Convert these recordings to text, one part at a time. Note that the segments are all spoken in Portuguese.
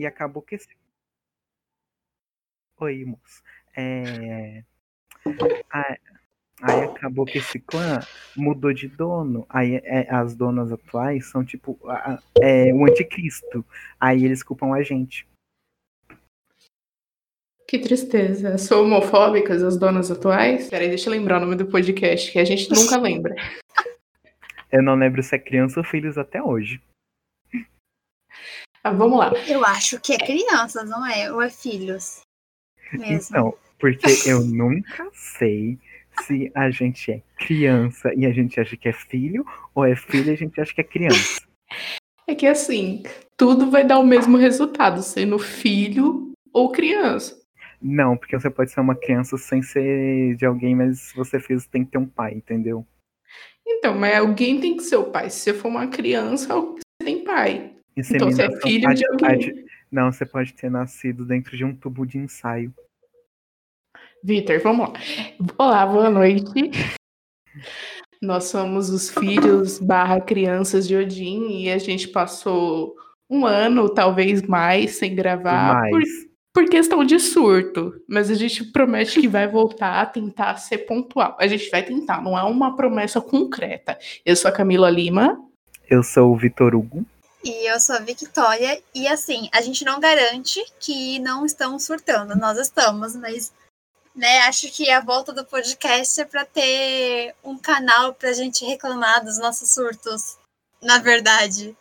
e acabou que esse. Oi, moço. É... Aí, aí acabou que esse clã mudou de dono. Aí é, as donas atuais são tipo a- é, o anticristo. Aí eles culpam a gente. Que tristeza. Sou homofóbicas as donas atuais? Peraí, deixa eu lembrar o nome do podcast, que a gente nunca lembra. Eu não lembro se é criança ou filhos até hoje. Ah, vamos lá. Eu acho que é crianças, não é? Ou é filhos? Mesmo. Então, porque eu nunca sei se a gente é criança e a gente acha que é filho, ou é filho e a gente acha que é criança. É que assim, tudo vai dar o mesmo resultado, sendo filho ou criança. Não, porque você pode ser uma criança sem ser de alguém, mas se você fez, tem que ter um pai, entendeu? Então, mas alguém tem que ser o pai. Se você for uma criança, você tem pai. Então você é filho de alguém. pode- Não, você pode ter nascido dentro de um tubo de ensaio. Vitor, vamos lá. Olá, boa noite. Nós somos os filhos barra crianças de Odin e a gente passou um ano, talvez mais, sem gravar por, Mas, por questão de surto. Mas a gente promete que vai voltar a tentar ser pontual. A gente vai tentar, não é uma promessa concreta. Eu sou a Camila Lima. eu sou o Vitor Hugo. E eu sou a Victoria. E assim, a gente não garante que não estamos surtando. Nós estamos, mas né, acho que a volta do podcast é para ter um canal pra gente reclamar dos nossos surtos. Na verdade.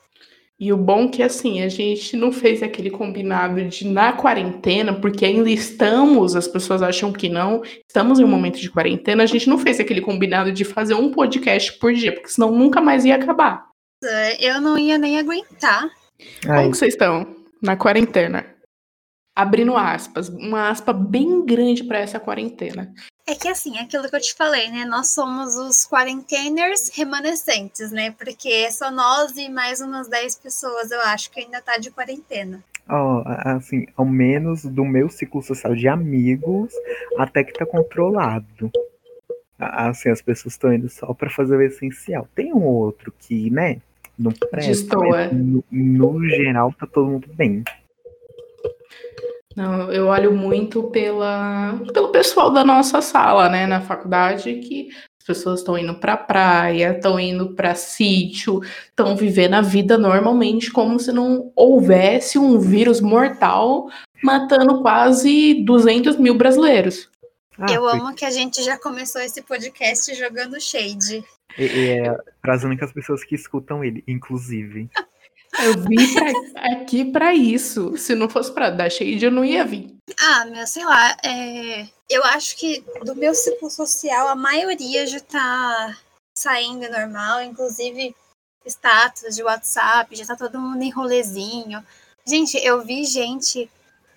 E o bom é que assim, a gente não fez aquele combinado de na quarentena, porque ainda estamos, as pessoas acham que não, estamos em um momento de quarentena, a gente não fez aquele combinado de fazer um podcast por dia, porque senão nunca mais ia acabar. Eu não ia nem aguentar. Ai, Como que vocês estão na quarentena? Abrindo aspas, uma aspa bem grande para essa quarentena. É que assim, é aquilo que eu te falei, né? Nós somos os quarenteners remanescentes, né? Porque é só nós e mais umas 10 pessoas, eu acho, que ainda tá de quarentena. ó, assim, ao menos do meu ciclo social de amigos, até que tá controlado. Assim, as pessoas estão indo só pra fazer o essencial. Tem um outro que, né, não mas no, no geral tá todo mundo bem. Não, eu olho muito pela, pelo pessoal da nossa sala, né, na faculdade, que as pessoas estão indo pra praia, estão indo pra sítio, estão vivendo a vida normalmente, como se não houvesse um vírus mortal matando quase 200 mil brasileiros. Ah, eu foi- amo que a gente já começou esse podcast jogando shade. E, e é para as únicas pessoas que escutam ele, inclusive. Eu vim pra- aqui pra isso. Se não fosse pra dar shade, eu não ia vir. Ah, meu, sei lá, é, eu acho que do meu ciclo social a maioria já tá saindo normal, inclusive status de WhatsApp, já tá todo mundo em rolezinho. Gente, eu vi gente,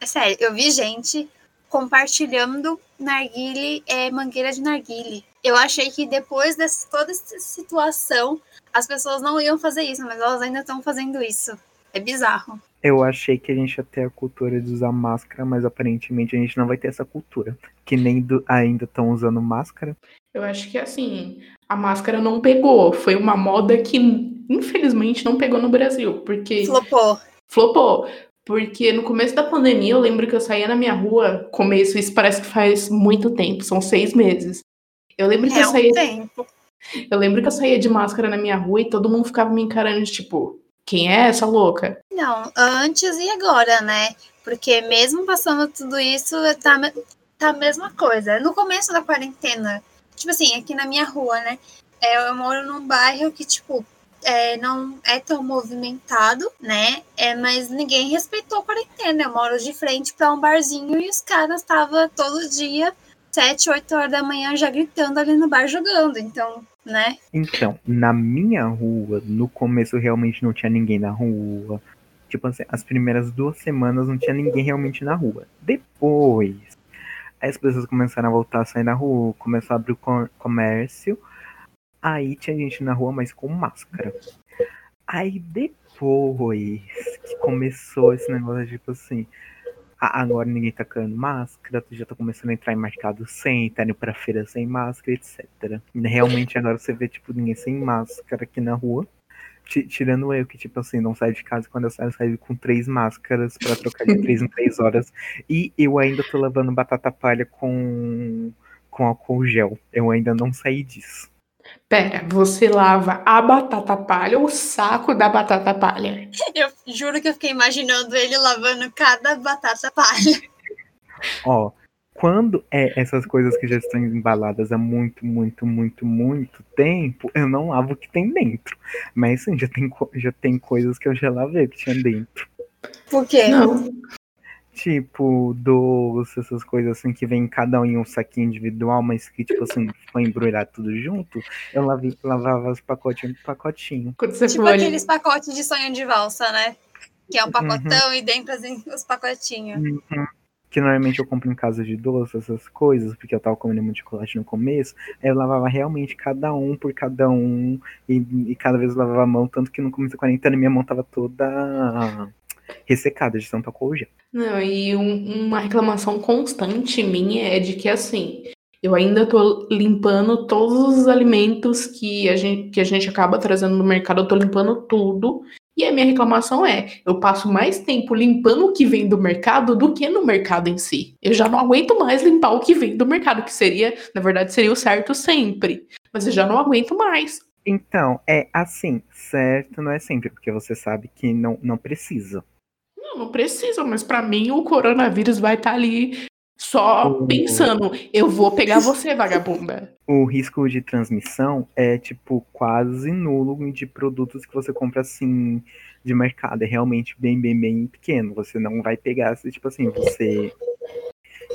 é sério, eu vi gente compartilhando narguile, é, mangueira de narguile. Eu achei que depois de toda essa situação, as pessoas não iam fazer isso, mas elas ainda estão fazendo isso. É bizarro. Eu achei que a gente ia ter a cultura de usar máscara, mas aparentemente a gente não vai ter essa cultura. Que nem do- ainda estão usando máscara. Eu acho que assim, a máscara não pegou. Foi uma moda que, infelizmente, não pegou no Brasil. Porque Flopou. flopou. Porque no começo da pandemia, eu lembro que eu saía na minha rua, começo, isso parece que faz muito tempo, são seis meses. Eu lembro que É eu um saía, tempo. eu lembro que eu saía de máscara na minha rua e todo mundo ficava me encarando de tipo, quem é essa louca? Não, antes e agora, né? Porque mesmo passando tudo isso, tá, me- tá a mesma coisa. No começo da quarentena, tipo assim, aqui na minha rua, né? é, eu moro num bairro que, tipo, é, não é tão movimentado, né? É, mas ninguém respeitou a quarentena. Eu moro de frente para um barzinho e os caras estavam todo dia, 7, 8 horas da manhã, já gritando ali no bar jogando. Então, né? Então, na minha rua, no começo realmente não tinha ninguém na rua. Tipo assim, as primeiras duas semanas não tinha ninguém realmente na rua. Depois, as pessoas começaram a voltar a sair na rua, começou a abrir o com- comércio. Aí tinha gente na rua, mas com máscara. Aí depois que começou esse negócio, tipo assim, agora ninguém tá caindo máscara, já tá começando a entrar em mercado sem, tá indo pra feira sem máscara, etc. Realmente agora você vê, tipo, ninguém sem máscara aqui na rua. Tirando eu, que, tipo assim, não saio de casa quando eu saio, eu saio com três máscaras para trocar de três em três horas. E eu ainda tô lavando batata palha com, com álcool gel. Eu ainda não saí disso. Pera, você lava a batata palha ou o saco da batata palha? Eu juro que eu fiquei imaginando ele lavando cada batata palha. Ó, quando é essas coisas que já estão embaladas há muito, muito, muito, muito tempo, eu não lavo o que tem dentro. Mas sim, já tem, já tem coisas que eu já lavei que tinha dentro. Por quê? Não. Tipo, doce, essas coisas assim que vem cada um em um saquinho individual, mas que, tipo assim, foi embrulhar tudo junto, eu lavei, lavava os pacotinhos por pacotinho. Tipo aqueles pacotes de sonho de valsa, né? Que é um pacotão uhum. e dentro assim, os pacotinhos. Uhum que normalmente eu compro em casa de doce, essas coisas, porque eu tava comendo muito chocolate no começo, eu lavava realmente cada um por cada um, e, e cada vez eu lavava a mão, tanto que no começo da quarentena minha mão tava toda ressecada de álcool gel. Não, e um, uma reclamação constante minha é de que assim, eu ainda tô limpando todos os alimentos que a gente, que a gente acaba trazendo no mercado, eu tô limpando tudo. E a minha reclamação é: eu passo mais tempo limpando o que vem do mercado do que no mercado em si. Eu já não aguento mais limpar o que vem do mercado, que seria, na verdade, seria o certo sempre. Mas eu já não aguento mais. Então, é assim, certo não é sempre, porque você sabe que não, não precisa. Não, não precisa, mas para mim o coronavírus vai estar tá ali só o... pensando, eu vou pegar você, vagabunda. O risco de transmissão é, tipo, quase nulo de produtos que você compra, assim, de mercado. É realmente bem, bem, bem pequeno. Você não vai pegar, tipo assim, você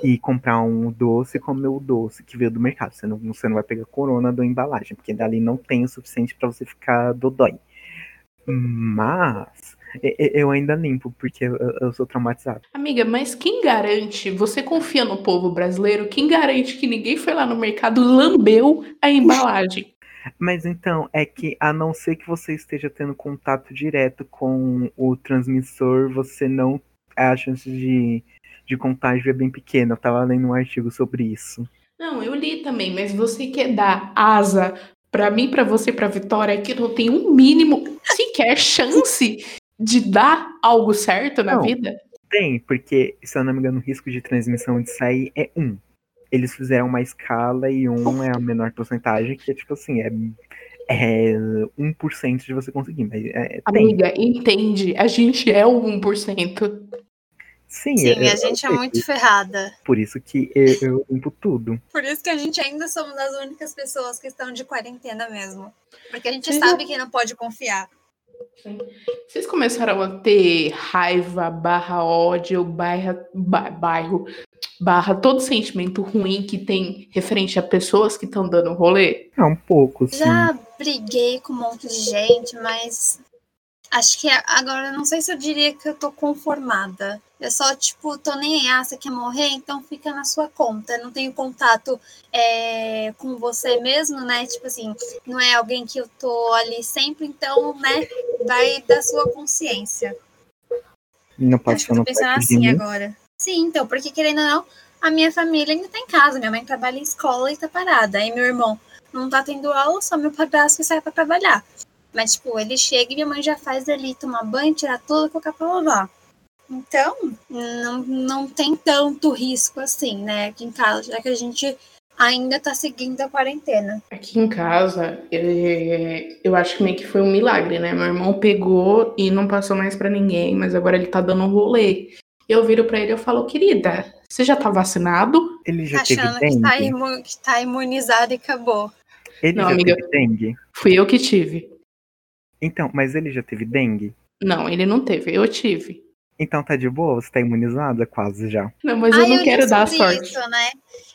ir comprar um doce e comer o doce que veio do mercado. Você não, você não vai pegar corona da embalagem, porque dali não tem o suficiente para você ficar dodói. Mas eu ainda limpo, porque eu, sou traumatizado. Amiga, mas quem garante? Você confia no povo brasileiro? Quem garante que ninguém foi lá no mercado lambeu a embalagem? Mas então, é que a não ser que você esteja tendo contato direto com o transmissor, você não. A chance de, de contágio é bem pequena. Eu tava lendo um artigo sobre isso. Não, eu li também, mas você quer dar asa para mim, para você, para Vitória, que não tem um mínimo sequer chance de dar algo certo na não, vida? Tem, porque, se eu não me engano, o risco de transmissão de sair é um. Eles fizeram uma escala e um é a menor porcentagem, que é tipo assim, é, é 1% de você conseguir. Mas é, Amiga, tem. entende, a gente é o 1%. Sim, Sim eu, a gente é muito ferrada. Por isso que eu, eu limpo tudo. Por isso que a gente ainda somos as únicas pessoas que estão de quarentena mesmo. Porque a gente Sim. sabe que não pode confiar. Vocês começaram a ter raiva, barra ódio, barra, bairro, barra todo sentimento ruim que tem referente a pessoas que estão dando rolê? É um pouco, sim. Já briguei com um monte de gente, mas acho que agora não sei se eu diria que eu tô conformada. Eu só, tipo, tô nem aí, ah, você quer morrer? Então fica na sua conta. Eu não tenho contato é, com você mesmo, né? Tipo assim, não é alguém que eu tô ali sempre, então, né? Vai da sua consciência. Não pode ser pensar assim agora. Sim, então, porque querendo ou não, a minha família ainda tá em casa. Minha mãe trabalha em escola e tá parada. Aí meu irmão não tá tendo aula, só meu padrasto que sai pra trabalhar. Mas, tipo, ele chega e minha mãe já faz ali tomar banho, tirar tudo colocar pra lavar. Então, não, não tem tanto risco assim, né, aqui em casa, já que a gente ainda tá seguindo a quarentena. Aqui em casa, eu, eu acho que meio que foi um milagre, né? Meu irmão pegou e não passou mais para ninguém, mas agora ele tá dando um rolê. Eu viro para ele e falo, querida, você já tá vacinado? Ele já Achando teve dengue? Que tá, imu que tá imunizado e acabou. Ele não, já amiga, teve dengue? Fui eu que tive. Então, mas ele já teve dengue? Não, ele não teve, eu tive. Então tá de boa? Você tá imunizada quase já? Não, mas eu não eu quero dar sorte. Isso, né?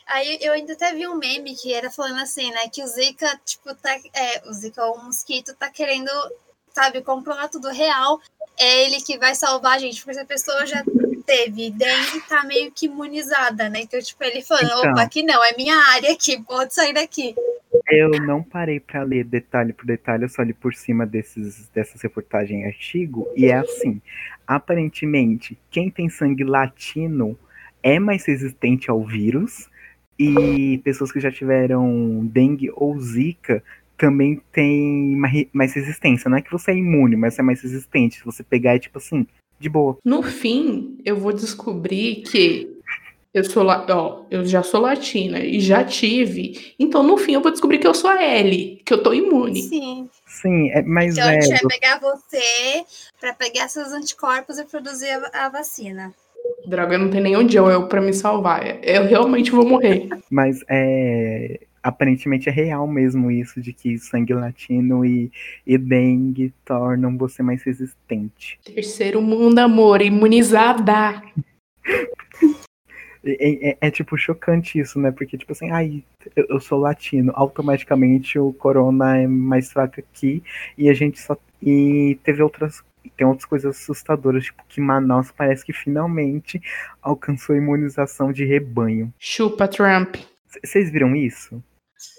Aí eu ainda até vi um meme que era falando assim, né? Que o Zika, tipo, tá. É, o Zika, o mosquito, tá querendo, sabe, controlar tudo real. É ele que vai salvar a gente, porque se a pessoa já teve dengue, tá meio que imunizada, né? Então, tipo, ele falando, então, opa, aqui não, é minha área aqui, pode sair daqui. Eu não parei para ler detalhe por detalhe, eu só li por cima desses, dessas reportagens em artigo, e é assim, aparentemente, quem tem sangue latino é mais resistente ao vírus, e pessoas que já tiveram dengue ou zika também tem mais, mais resistência. Não é que você é imune, mas é mais resistente. Se você pegar, é tipo assim, de boa. No fim, eu vou descobrir que eu sou ó, eu já sou latina e já tive. Então, no fim, eu vou descobrir que eu sou a L, que eu tô imune. Sim. Sim, é, mas Então a é, gente vai pegar você pra pegar seus anticorpos e produzir a, a vacina. Droga, não tem nenhum Joel pra me salvar. Eu realmente vou morrer. mas é aparentemente é real mesmo isso de que sangue latino e, e dengue tornam você mais resistente. Terceiro mundo, amor, imunizada. É, é- é, tipo chocante isso, né? Porque, tipo assim, ai, eu, eu sou latino, automaticamente o corona é mais fraco aqui e a gente só. E teve outras. Tem outras coisas assustadoras, tipo que Manaus parece que finalmente alcançou a imunização de rebanho. Chupa Trump. Vocês viram isso?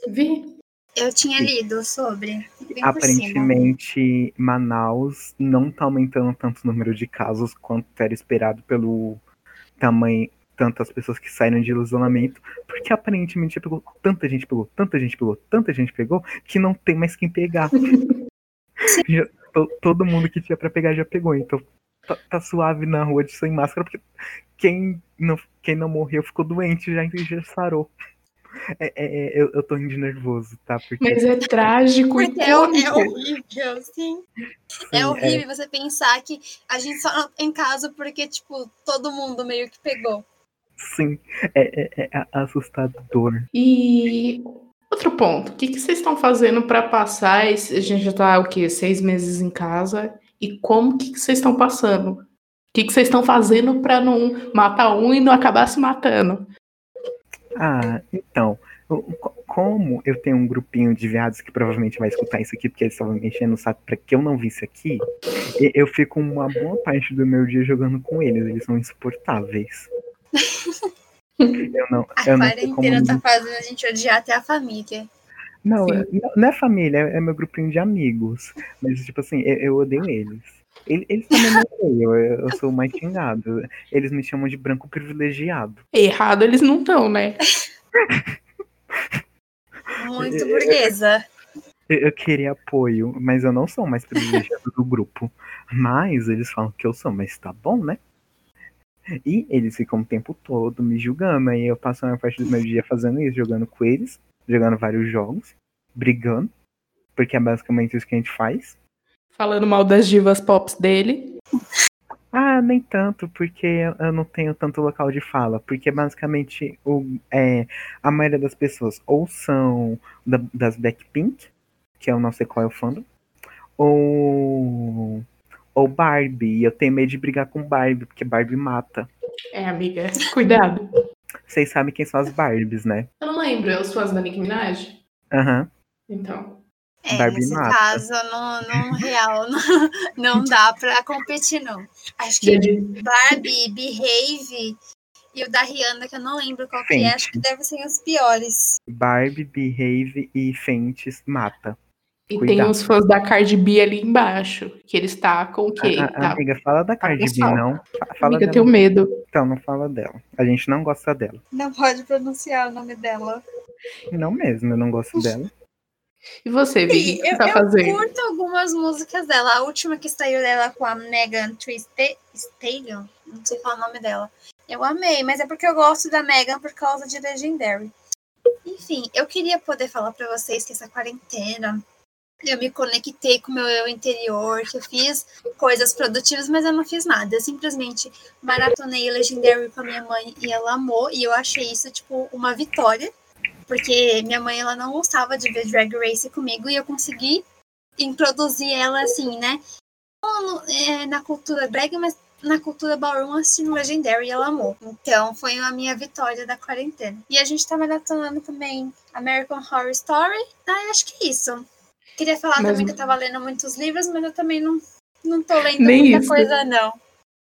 Vi. Eu tinha lido sobre. Bem por cima. Aparentemente, Manaus não tá aumentando tanto o número de casos quanto era esperado pelo tamanho, tantas pessoas que saíram de isolamento, porque aparentemente já pegou tanta gente pegou, tanta gente pegou, tanta gente pegou, que não tem mais quem pegar. Já- to- todo mundo que tinha pra pegar já pegou, então tá, tá suave na rua de sem máscara, porque quem não, quem não morreu ficou doente já, já sarou. É, é- é, eu, eu tô rindo de nervoso, tá? Porque Mas é trágico e Porque é, é horrível, sim. É assim, horrível você pensar que a gente só não tem caso porque, tipo, todo mundo meio que pegou. Sim, é, é- é assustador. E outro ponto, o que, que vocês estão fazendo para passar? esse- A gente já tá o quê? Seis meses em casa. E como que, que vocês estão passando? O que, que vocês estão fazendo para não matar um e não acabar se matando? Ah, então, como eu tenho um grupinho de viados que provavelmente vai escutar isso aqui, porque eles estavam me enchendo o saco pra que eu não visse aqui, eu fico uma boa parte do meu dia jogando com eles, eles são insuportáveis. Eu não, A eu não sei como. quarentena tá fazendo a gente odiar até a família. Não, Sim. é- não, não é família, é é meu grupinho de amigos. Mas, tipo assim, eu, eu odeio eles. Ele- Eles também me odeiam, eu, eu sou o mais xingado. Eles me chamam de branco privilegiado. Errado eles não estão, né? Muito burguesa. Eu, eu queria apoio, mas eu não sou o mais privilegiado do grupo. Mas eles falam que eu sou, mas tá bom, né? E eles ficam o tempo todo me julgando. Aí eu passo a maior parte do meu dia fazendo isso, jogando com eles, jogando vários jogos, brigando. Porque é basicamente isso que a gente faz. Falando mal das divas pops dele. Ah, nem tanto, porque eu- não tenho tanto local de fala. Porque basicamente o, é, a maioria das pessoas ou são da- das Blackpink, que eu não sei qual é o fandom, ou, ou Barbie. E eu tenho medo de brigar com Barbie, porque Barbie mata. É, amiga, cuidado. Vocês sabem quem são as Barbies, né? Eu não lembro, eu sou as da Nicki Minaj? Aham. Então. É, Barbie nesse mata. caso, no, no real, não, não dá pra competir, não. Acho que Barbie, Behave e o da Rihanna, que eu não lembro qual que é, acho que devem ser os piores. Barbie, Behave e Fentes mata. E Cuidado. tem os fãs da Cardi B ali embaixo, que eles tacam o quê? A- a- Tá- amiga, fala da Cardi B, não. Fa- Fala Amiga, eu dela. tenho medo. Então, não fala dela. A gente não gosta dela. Não pode pronunciar o nome dela. Não mesmo, eu não gosto dela. E você, Vicky, o que você eu, tá eu fazendo? curto algumas músicas dela. A última que saiu dela com a Megan Sta- Stallion, não sei qual é o nome dela. Eu amei, mas é porque eu gosto da Megan por causa de Legendary. Enfim, eu queria poder falar pra vocês que essa quarentena eu me conectei com o meu eu interior, que eu fiz coisas produtivas, mas eu não fiz nada. Eu simplesmente maratonei Legendary com a minha mãe e ela amou, e eu achei isso, tipo, uma vitória. Porque minha mãe ela não gostava de ver Drag Race comigo e eu consegui introduzir ela assim, né? Não é, na cultura drag, mas na cultura ballroom assistindo Legendary e ela amou. Então foi a minha vitória da quarentena. E a gente tá maratonando também American Horror Story. Ah, acho que é isso. Queria falar Mas- também que eu tava lendo muitos livros, mas eu também não, não tô lendo Nem muita isso. coisa, não.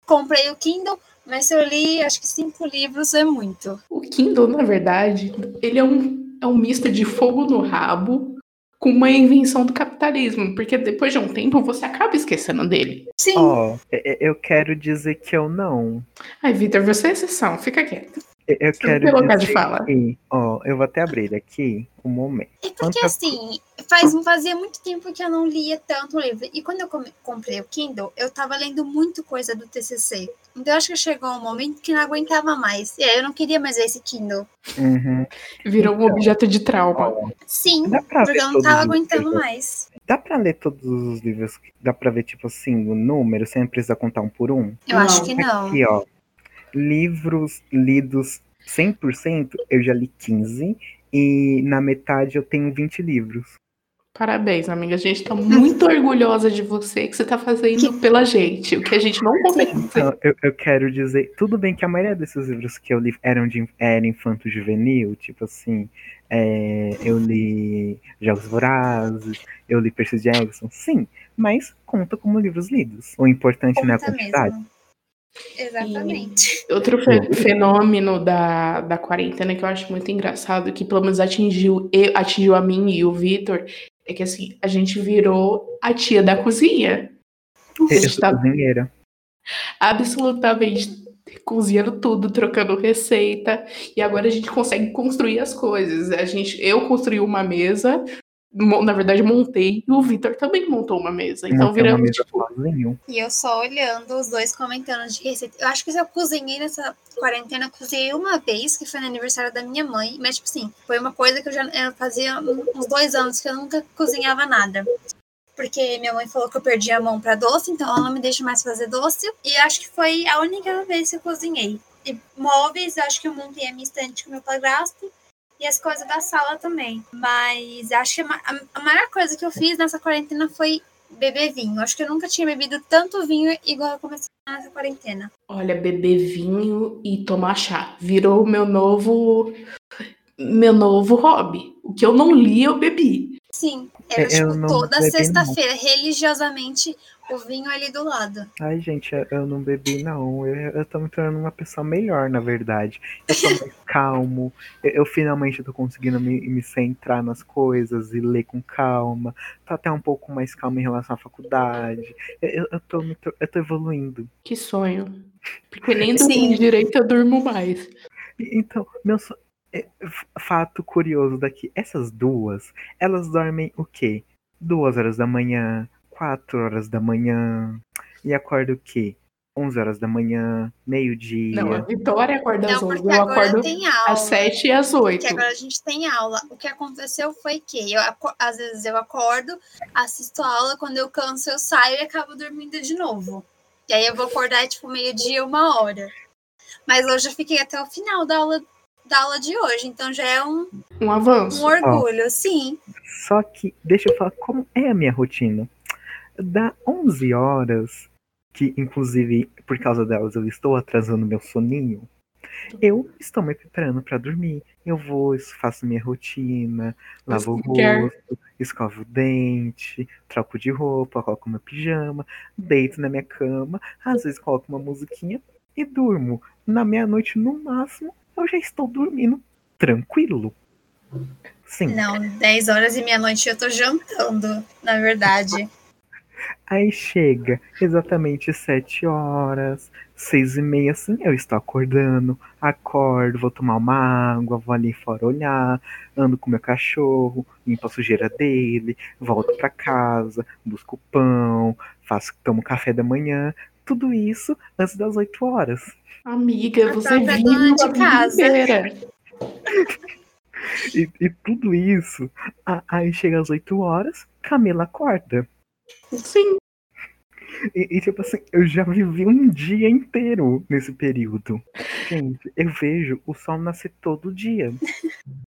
Comprei o Kindle, mas se eu li, acho que cinco livros é muito. O Kindle, na verdade, ele é um, é um misto de fogo no rabo com uma invenção do capitalismo, porque depois de um tempo você acaba esquecendo dele. Sim. Ó, e- eu quero dizer que eu não. Ai, Vitor, você é exceção, fica quieto. Eu, quero de dizer fala. que, ó, eu vou até abrir ele aqui um momento. É porque Quanta- assim, faz, fazia muito tempo que eu não lia tanto livro. E quando eu comprei o Kindle, eu tava lendo muito coisa do TCC. Então eu acho que chegou um momento que não aguentava mais. E aí eu não queria mais ver esse Kindle. Uhum. Virou um Então, objeto de trauma. Sim, porque eu não tava aguentando livros? mais. Dá pra ler todos os livros? Dá pra ver, tipo assim, o número, sem precisar contar um por um? Eu Não. acho que não. Aqui, ó. Livros lidos 100%, eu já li 15. E na metade eu tenho 20 livros. Parabéns, amiga. A gente tá muito orgulhosa de você que você tá fazendo pela gente, o que a gente não consegue. Então, eu, eu quero dizer, tudo bem que a maioria desses livros que eu li eram de era infanto-juvenil, tipo assim, é, eu li Jogos Vorazes, eu li Percy Jackson, sim, mas conta como livros lidos. O importante não é a Conta quantidade. mesmo. Exatamente. Outro fe- fenômeno da, da quarentena que eu acho muito engraçado, que pelo menos atingiu, atingiu a mim e o Vitor, é que assim, a gente virou a tia da cozinha. A gente tá cozinheira. absolutamente cozinhando tudo, trocando receita, e agora a gente consegue construir as coisas. A gente, eu construí uma mesa, na verdade montei, e o Vitor também montou uma mesa. Então uma viramos mesa tipo, sozinho. E eu só olhando os dois comentando de receita. Eu acho que eu cozinhei nessa quarentena, eu cozinhei uma vez, que foi no aniversário da minha mãe. Mas, tipo assim, foi uma coisa que eu já eu fazia uns dois anos que eu nunca cozinhava nada. Porque minha mãe falou que eu perdi a mão pra doce, então ela não me deixa mais fazer doce. E acho que foi a única vez que eu cozinhei. E móveis, eu acho que eu montei a minha estante com o meu padrasto. E as coisas da sala também. Mas acho que a, ma- a- a maior coisa que eu fiz nessa quarentena foi beber vinho. Acho que eu nunca tinha bebido tanto vinho igual eu comecei nessa quarentena. olha, beber vinho e tomar chá. Virou o meu novo meu novo hobby. O que eu não li, eu bebi. Sim, era eu tipo não toda sexta-feira, religiosamente, o vinho ali do lado. Ai, gente, eu- eu não bebi, não. Eu, eu tô me tornando uma pessoa melhor, na verdade. Eu tô mais calmo. Eu, eu finalmente tô conseguindo me, me centrar nas coisas e ler com calma. Tô até um pouco mais calmo em relação à faculdade. Eu, eu, eu tô, eu tô evoluindo. Que sonho. Porque nem Sim. dormir direito eu durmo mais. E- Então, meu so- é, f- fato curioso daqui, essas duas, elas dormem o quê? Duas horas da manhã, quatro horas da manhã, e acorda o quê? 11 horas da manhã, meio-dia. Não, a Vitória acorda às Não, 11. porque Eu agora acordo tem aula. às 7 e às 8. Porque agora a gente tem aula. O que aconteceu foi que eu, às vezes eu acordo, assisto a aula, quando eu canso eu saio e acabo dormindo de novo. E aí eu vou acordar tipo meio-dia, uma hora. Mas hoje eu fiquei até o final da aula, da aula de hoje, então já é um, Um um avanço. orgulho, sim. Só que, deixa eu falar como é a minha rotina. Da 11 horas, que inclusive por causa delas eu estou atrasando meu soninho, eu estou me preparando para dormir. Eu vou, faço minha rotina, lavo o rosto, escovo o dente, troco de roupa, coloco meu pijama, deito na minha cama, às vezes coloco uma musiquinha e durmo. Na meia-noite, no máximo, eu já estou dormindo tranquilo. Sim. Não, 10 horas e meia-noite eu tô jantando, na verdade. Aí chega exatamente sete horas, seis e meia, assim, eu estou acordando, acordo, vou tomar uma água, vou ali fora olhar, ando com meu cachorro, limpo a sujeira dele, volto pra casa, busco pão, faço, tomo café da manhã, tudo isso antes das oito horas. Amiga, você própria vive de casa. E, e tudo isso, aí chega às oito horas, Camila acorda. Sim. E, e, tipo assim, eu já vivi um dia inteiro nesse período. Gente, eu vejo o sol nascer todo dia.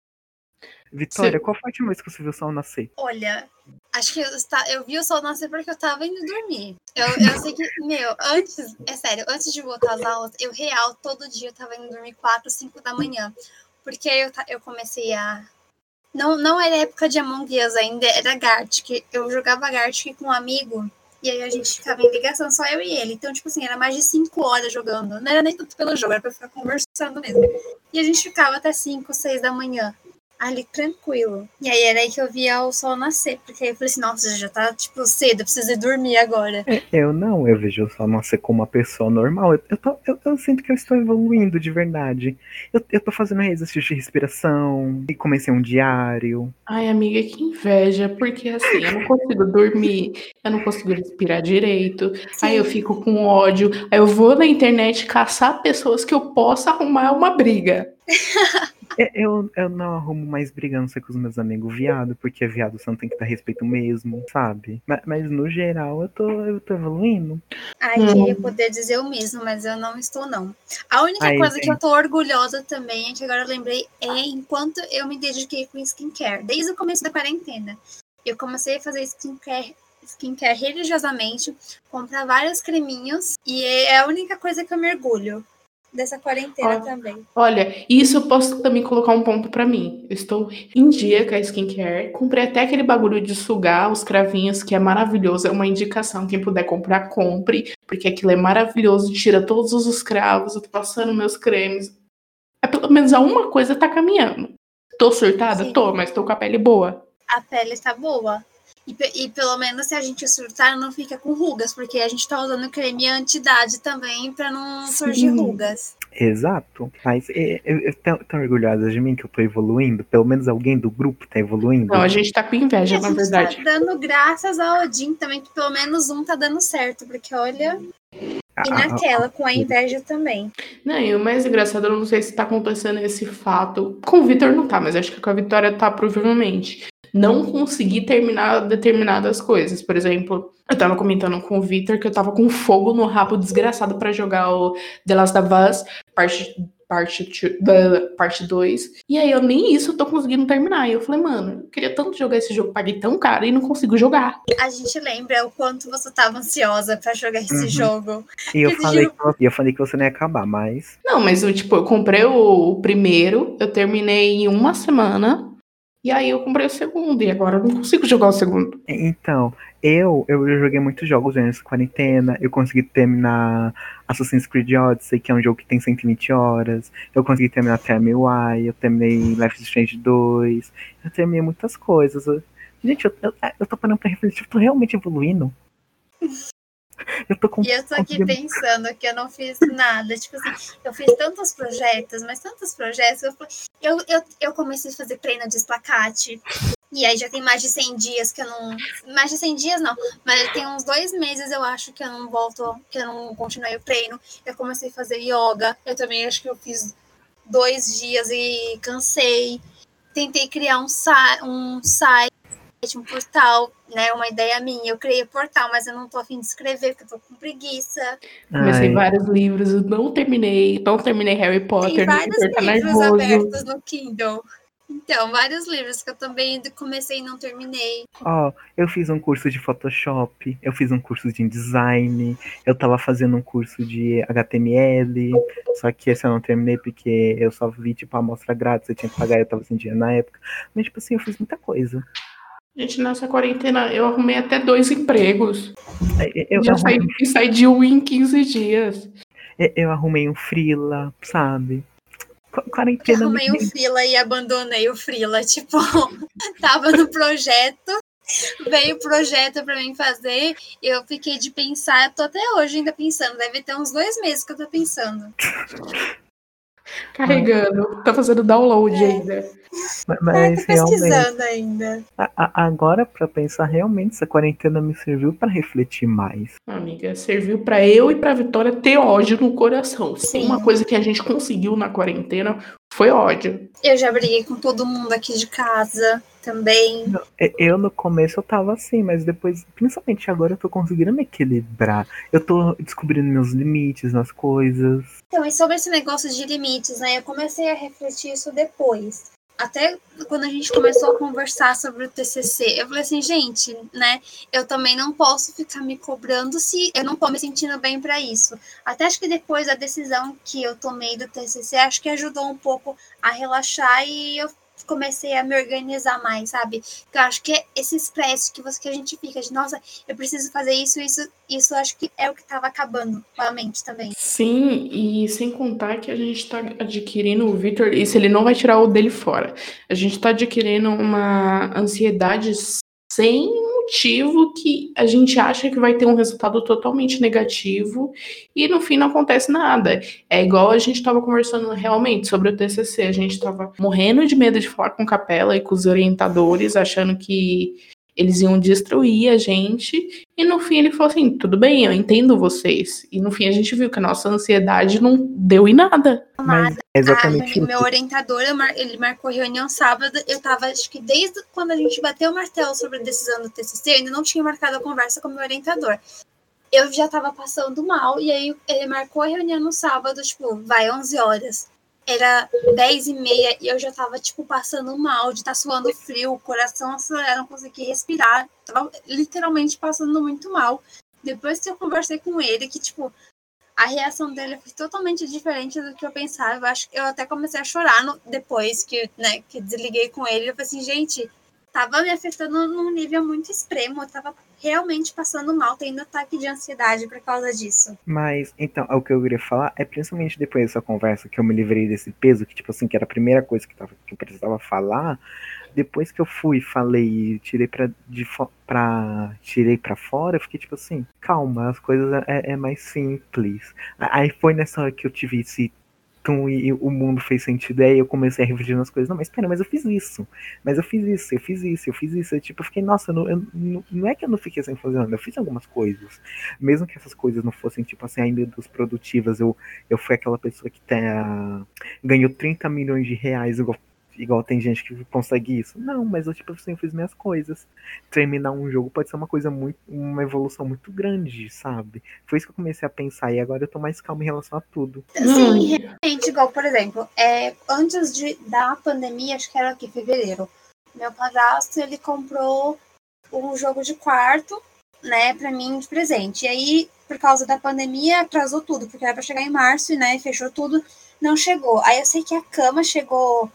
Vitória, Sim. qual foi a última vez que você viu o sol nascer? Olha, acho que eu, eu vi o sol nascer porque eu tava indo dormir. Eu, eu sei que, meu, antes, é sério, antes de voltar às aulas, eu real, todo dia eu tava indo dormir 4, 5 da manhã. Porque eu, eu comecei a. Não, não era época de Among Us ainda, era Gartic. Eu jogava Gartic com um amigo e aí a gente ficava em ligação, só eu e ele. Então, tipo assim, era mais de 5 horas jogando. Não era nem tanto pelo jogo, era pra ficar conversando mesmo. E a gente ficava até 5, 6 da manhã. Ali tranquilo. E aí era aí que eu via o sol nascer, porque aí eu falei assim, nossa, já tá tipo cedo, eu preciso ir dormir agora. É, eu não, eu vejo o sol nascer como uma pessoa normal. Eu, eu, tô, eu, eu sinto que eu estou evoluindo de verdade. Eu, eu tô fazendo exercício de respiração, e comecei um diário. Ai, amiga, que inveja, porque assim, eu não consigo dormir, eu não consigo respirar direito, Sim. aí eu fico com ódio, aí eu vou na internet caçar pessoas que eu possa arrumar uma briga. É, Eu, eu não arrumo mais brigância com os meus amigos viado, porque viado você não tem que dar respeito mesmo, sabe? Mas, mas no geral eu tô, eu tô evoluindo. Ai, Hum. queria poder dizer o mesmo, mas eu não estou, não. A única Ai, coisa que eu tô orgulhosa também, é que agora eu lembrei, é enquanto eu me dediquei com skincare, desde o começo da quarentena. Eu comecei a fazer skincare, skincare religiosamente, comprar vários creminhos, e é a única coisa que eu me orgulho dessa quarentena Ó. também. Olha, isso eu posso também colocar um ponto pra mim. Eu estou em dia com a skincare. Comprei até aquele bagulho de sugar os cravinhos, que é maravilhoso. É uma indicação. Quem puder comprar, compre. Porque aquilo é maravilhoso. Tira todos os cravos. Eu tô passando meus cremes. É pelo menos alguma coisa tá caminhando. Tô surtada? Sim. Tô, mas tô com a pele boa. A pele tá boa. E, e pelo menos se a gente surtar, não fica com rugas, porque a gente tá usando creme anti-idade também pra não surgir Sim. rugas. Exato. Mas é, eu, eu tô tão orgulhosa de mim que eu tô evoluindo. Pelo menos alguém do grupo tá evoluindo. Não, a gente tá com inveja, a na gente verdade. tá dando graças ao Odin também, que pelo menos um tá dando certo, porque olha. Ah, E ah, naquela, com a inveja também. Não, e o mais engraçado, eu não sei se tá acontecendo esse fato. Com o Vitor não tá, mas acho que com a Vitória tá provavelmente. Não consegui terminar determinadas coisas. Por exemplo, eu tava comentando com o Vitor que eu tava com fogo no rabo desgraçado pra jogar o The Last of Us, parte parte da- parte 2. E aí eu nem isso eu tô conseguindo terminar. E eu falei, mano, eu queria tanto jogar esse jogo, paguei tão caro e não consigo jogar. A gente lembra o quanto você tava ansiosa pra jogar esse Uhum. jogo. E eu Esse falei, jogo- que, você- e eu falei que você não ia acabar, mas. Não, mas eu, tipo, eu comprei o, o primeiro, eu terminei em uma semana, e aí eu comprei o segundo, e agora eu não consigo jogar o segundo. Então, eu, eu joguei muitos jogos durante quarentena. Eu consegui terminar Assassin's Creed Odyssey, que é um jogo que tem 120 horas. Eu consegui terminar Why, eu terminei Life is Strange 2. Eu terminei muitas coisas. Gente, eu, eu, eu tô parando pra refletir, eu tô realmente evoluindo. Eu tô com. E eu tô aqui pensando que eu não fiz nada. Tipo assim, eu fiz tantos projetos, mas tantos projetos. Eu, eu, eu, eu comecei a fazer treino de espacate. E aí já tem mais de 100 dias que eu não. Mais de 100 dias não. Mas tem uns dois meses eu acho que eu não volto, que eu não continuei o treino. Eu comecei a fazer yoga. Eu também acho que eu fiz dois dias e cansei. Tentei criar um, um site, um portal, né? Uma ideia minha. Eu criei o portal, mas eu não tô afim de escrever, porque eu tô com preguiça. Comecei vários livros, eu não terminei, não terminei Harry Tem Potter, vários Vitor tá livros nervoso. abertos no Kindle. Então, vários livros que eu também comecei e não terminei. Ó, eu fiz um curso de Photoshop, eu fiz um curso de InDesign, eu tava fazendo um curso de HTML, só que esse eu não terminei porque eu só vi, tipo, a amostra grátis, eu tinha que pagar, eu tava sem dinheiro na época. Mas, tipo assim, eu fiz muita coisa. Gente, nessa quarentena eu arrumei até dois empregos. Eu, eu, Já eu, saí, e saí de um em 15 dias. eu- eu arrumei um freela, sabe? Qu- Eu Quarentena arrumei um frila e abandonei o frila. Tipo, tava no projeto, veio o projeto pra mim fazer, eu fiquei de pensar, eu tô até hoje ainda pensando, deve ter uns dois meses que eu tô pensando. Carregando, tá fazendo download É. ainda. ma- É, Mas realmente, pesquisando ainda. a- a- agora pra pensar, realmente essa quarentena me serviu pra refletir mais. Amiga, serviu pra eu e pra Vitória ter ódio no coração. Sim. uma coisa que a gente conseguiu na quarentena, foi ódio. Eu já briguei com todo mundo aqui de casa também. E- Eu no começo eu tava assim, mas depois, principalmente agora, eu tô conseguindo me equilibrar. Eu tô descobrindo meus limites nas coisas. Então, e sobre esse negócio de limites, né? Eu comecei a refletir isso depois. Até quando a gente começou a conversar sobre o TCC, eu falei assim, gente, né? Eu também não posso ficar me cobrando se eu não tô me sentindo bem para isso. Até acho que depois da decisão que eu tomei do TCC, acho que ajudou um pouco a relaxar e eu comecei a me organizar mais, sabe? Eu acho que é esse estresse que, você, que a gente fica de, nossa, eu preciso fazer isso, isso, isso acho que é o que estava acabando com a mente também. Sim, e sem contar que a gente está adquirindo o Victor, isso ele não vai tirar o dele fora. A gente está adquirindo uma ansiedade sem motivo que a gente acha que vai ter um resultado totalmente negativo e no fim não acontece nada. É igual a gente estava conversando realmente sobre o TCC, a gente estava morrendo de medo de falar com capela e com os orientadores, achando que eles iam destruir a gente, e no fim ele falou assim: tudo bem, eu entendo vocês. E no fim a gente viu que a nossa ansiedade não deu em nada. Mas é exatamente ah, meu orientador, ele marcou reunião sábado, eu tava, acho que desde quando a gente bateu o martelo sobre a decisão do TCC, eu ainda não tinha marcado a conversa com o meu orientador. Eu já tava passando mal, e aí ele marcou a reunião no sábado, tipo, vai 11 horas era 10 e meia e eu já tava, tipo, passando mal, de estar tá suando frio, o coração acelerando, não conseguia respirar. Tava literalmente passando muito mal. Depois que eu conversei com ele, que, tipo, a reação dele foi totalmente diferente do que eu pensava. Eu acho que eu até comecei a chorar no, depois que, né, que desliguei com ele. Eu falei assim, gente, tava me afetando num nível muito extremo. Eu tava realmente passando mal, tendo ataque de ansiedade por causa disso. Mas, então, o que eu queria falar é principalmente depois dessa conversa que eu me livrei desse peso, que, tipo assim, que era a primeira coisa que, tava, que eu precisava falar. Depois que eu fui, falei, tirei pra, de pra, tirei pra fora, eu fiquei tipo assim, calma, as coisas é, é mais simples. Aí foi nessa hora que eu tive esse e, o mundo fez sentido. Aí eu comecei a refletir nas coisas. Não, mas pera, mas eu fiz isso. Mas eu fiz isso, eu fiz isso, eu fiz isso. Eu, tipo, eu fiquei, nossa, eu não, eu, não, é que eu não fiquei sem fazer nada. Eu fiz algumas coisas. Mesmo que essas coisas não fossem, tipo assim, ai meu Deus, produtivas. Eu, eu fui aquela pessoa que tá, ganhou 30 milhões de reais. Eu igual tem gente que consegue isso. Não, mas eu tipo assim, eu fiz minhas coisas. Terminar um jogo pode ser uma coisa muito, uma evolução muito grande, sabe? Foi isso que eu comecei a pensar e agora eu tô mais calma em relação a tudo. Sim, realmente, igual, por exemplo, é, antes de, da pandemia, acho que era aqui, fevereiro, meu padrasto, ele comprou um jogo de quarto, né, pra mim de presente. E aí, por causa da pandemia, atrasou tudo, porque era pra chegar em março, e, né, fechou tudo, não chegou. Aí eu sei que a cama chegou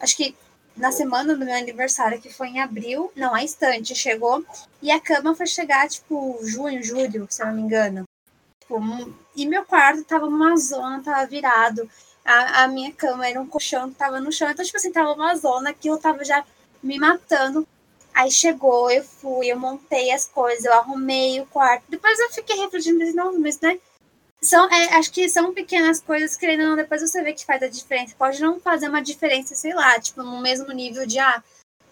acho que na semana do meu aniversário, que foi em abril, não, a estante chegou, e a cama foi chegar, tipo, junho, julho, se eu não me engano. Tipo, e meu quarto tava uma zona, tava virado. A, a minha cama era um colchão que tava no chão, então, tipo assim, tava uma zona que eu tava já me matando. Aí chegou, eu fui, eu montei as coisas, eu arrumei o quarto. Depois eu fiquei refletindo, não, mas né, são, é, acho que são pequenas coisas que, não, depois você vê que faz a diferença. Pode não fazer uma diferença, sei lá, tipo, no mesmo nível de ah,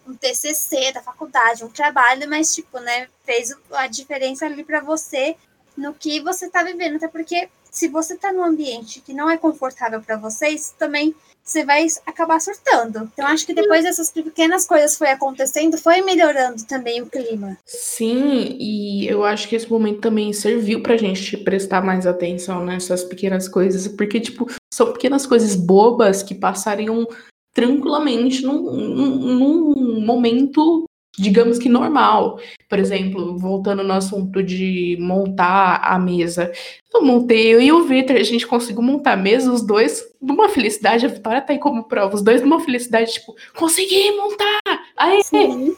um TCC da faculdade, um trabalho, mas, tipo, né, fez a diferença ali para você no que você tá vivendo. Até porque se você tá num ambiente que não é confortável para vocês, também você vai acabar surtando. Então, acho que depois dessas pequenas coisas foi acontecendo, foi melhorando também o clima. Sim, e eu acho que esse momento também serviu pra gente prestar mais atenção nessas pequenas coisas, porque, tipo, são pequenas coisas bobas que passariam tranquilamente num, num, num momento digamos que normal. Por exemplo, voltando no assunto de montar a mesa. Eu montei, eu e o Victor, a gente conseguiu montar a mesa, os dois, numa felicidade, a Vitória tá aí como prova, os dois numa felicidade, tipo, consegui montar! Aí!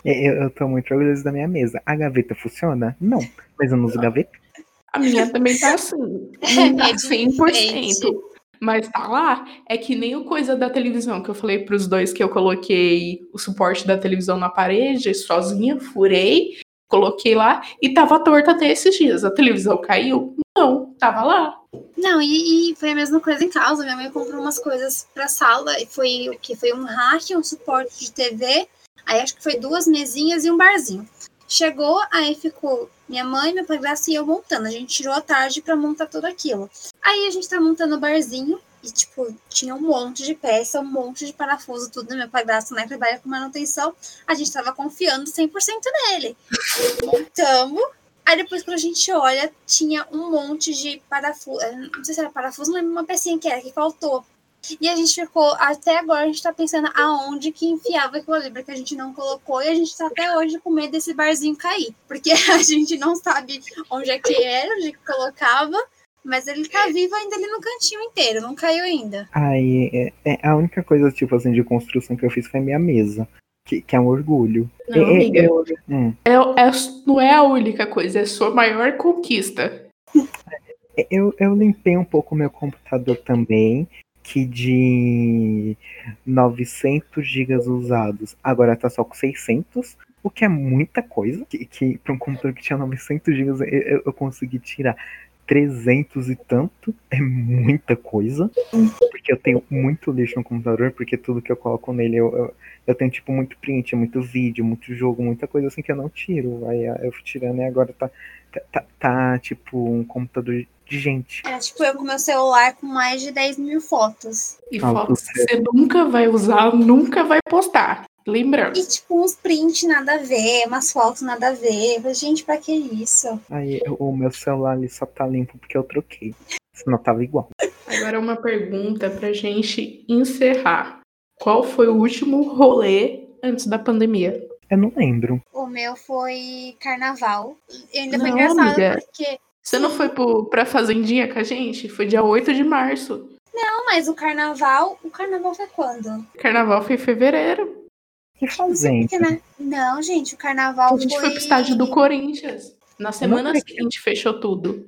É, eu, eu tô muito orgulhoso da minha mesa. A gaveta funciona? Não, mas eu não uso gaveta. A minha também tá assim. Não tá 100%. Mas tá lá, é que nem o coisa da televisão, que eu falei pros dois que eu coloquei o suporte da televisão na parede, sozinha, furei, coloquei lá e tava torta até esses dias. A televisão caiu? Não, tava lá. Não, e, e foi a mesma coisa em casa. Minha mãe comprou umas coisas pra sala e foi o que? Foi um rack, um suporte de TV, aí acho que foi duas mesinhas e um barzinho. Chegou, aí ficou minha mãe, meu pai e eu montando. A gente tirou a tarde para montar tudo aquilo. Aí a gente tá montando o barzinho e, tipo, tinha um monte de peça, um monte de parafuso, tudo. Meu padrasto, né, trabalha com manutenção. A gente tava confiando 100% nele. Montamos. Aí depois, quando a gente olha, tinha um monte de parafuso. Eh, não sei se era parafuso, não lembro uma pecinha que era, que faltou. E a gente ficou, até agora, a gente tá pensando aonde que enfiava aquilo ali, porque a gente não colocou e a gente tá até hoje com medo desse barzinho cair. Porque a gente não sabe onde é que era, onde é que colocava. Mas ele tá vivo ainda ali no cantinho inteiro, não caiu ainda. Aí, é, é, a única coisa, tipo assim, de construção que eu fiz foi minha mesa. Que, que é um orgulho. Não, É, é, amiga. eu- hum. É, é- não é a única coisa, é sua maior conquista. Eu, eu limpei um pouco meu computador também, que de 900 gigas usados, agora tá só com 600, o que é muita coisa, que, que para um computador que tinha 900 gigas eu, eu- consegui tirar 300 e tanto, é muita coisa, porque eu tenho muito lixo no computador, porque tudo que eu coloco nele, eu, eu, eu tenho tipo muito print, muito vídeo, muito jogo, muita coisa assim que eu não tiro, aí eu fui tirando e agora tá, tá, tá, tá, tipo um computador de gente. Era tipo eu com meu celular com mais de 10 mil fotos. E Ah, fotos que você nunca vai usar, nunca vai postar. Lembrando. E tipo uns prints nada a ver, umas fotos nada a ver. Gente, pra que isso? Aí o meu celular ali só tá limpo porque eu troquei. Senão tava igual. Agora uma pergunta pra gente encerrar. Qual foi o último rolê antes da pandemia? Eu não lembro. O meu foi carnaval. E ainda foi Não, engraçado amiga. porque. Você não foi pro, pra Fazendinha com a gente? Foi dia 8 de março. Não, mas o carnaval. O carnaval foi quando? Carnaval foi em fevereiro. Que fazenda? Né? Não, gente, o carnaval A gente foi. foi pro estádio do Corinthians. Na semana seguinte fechou tudo.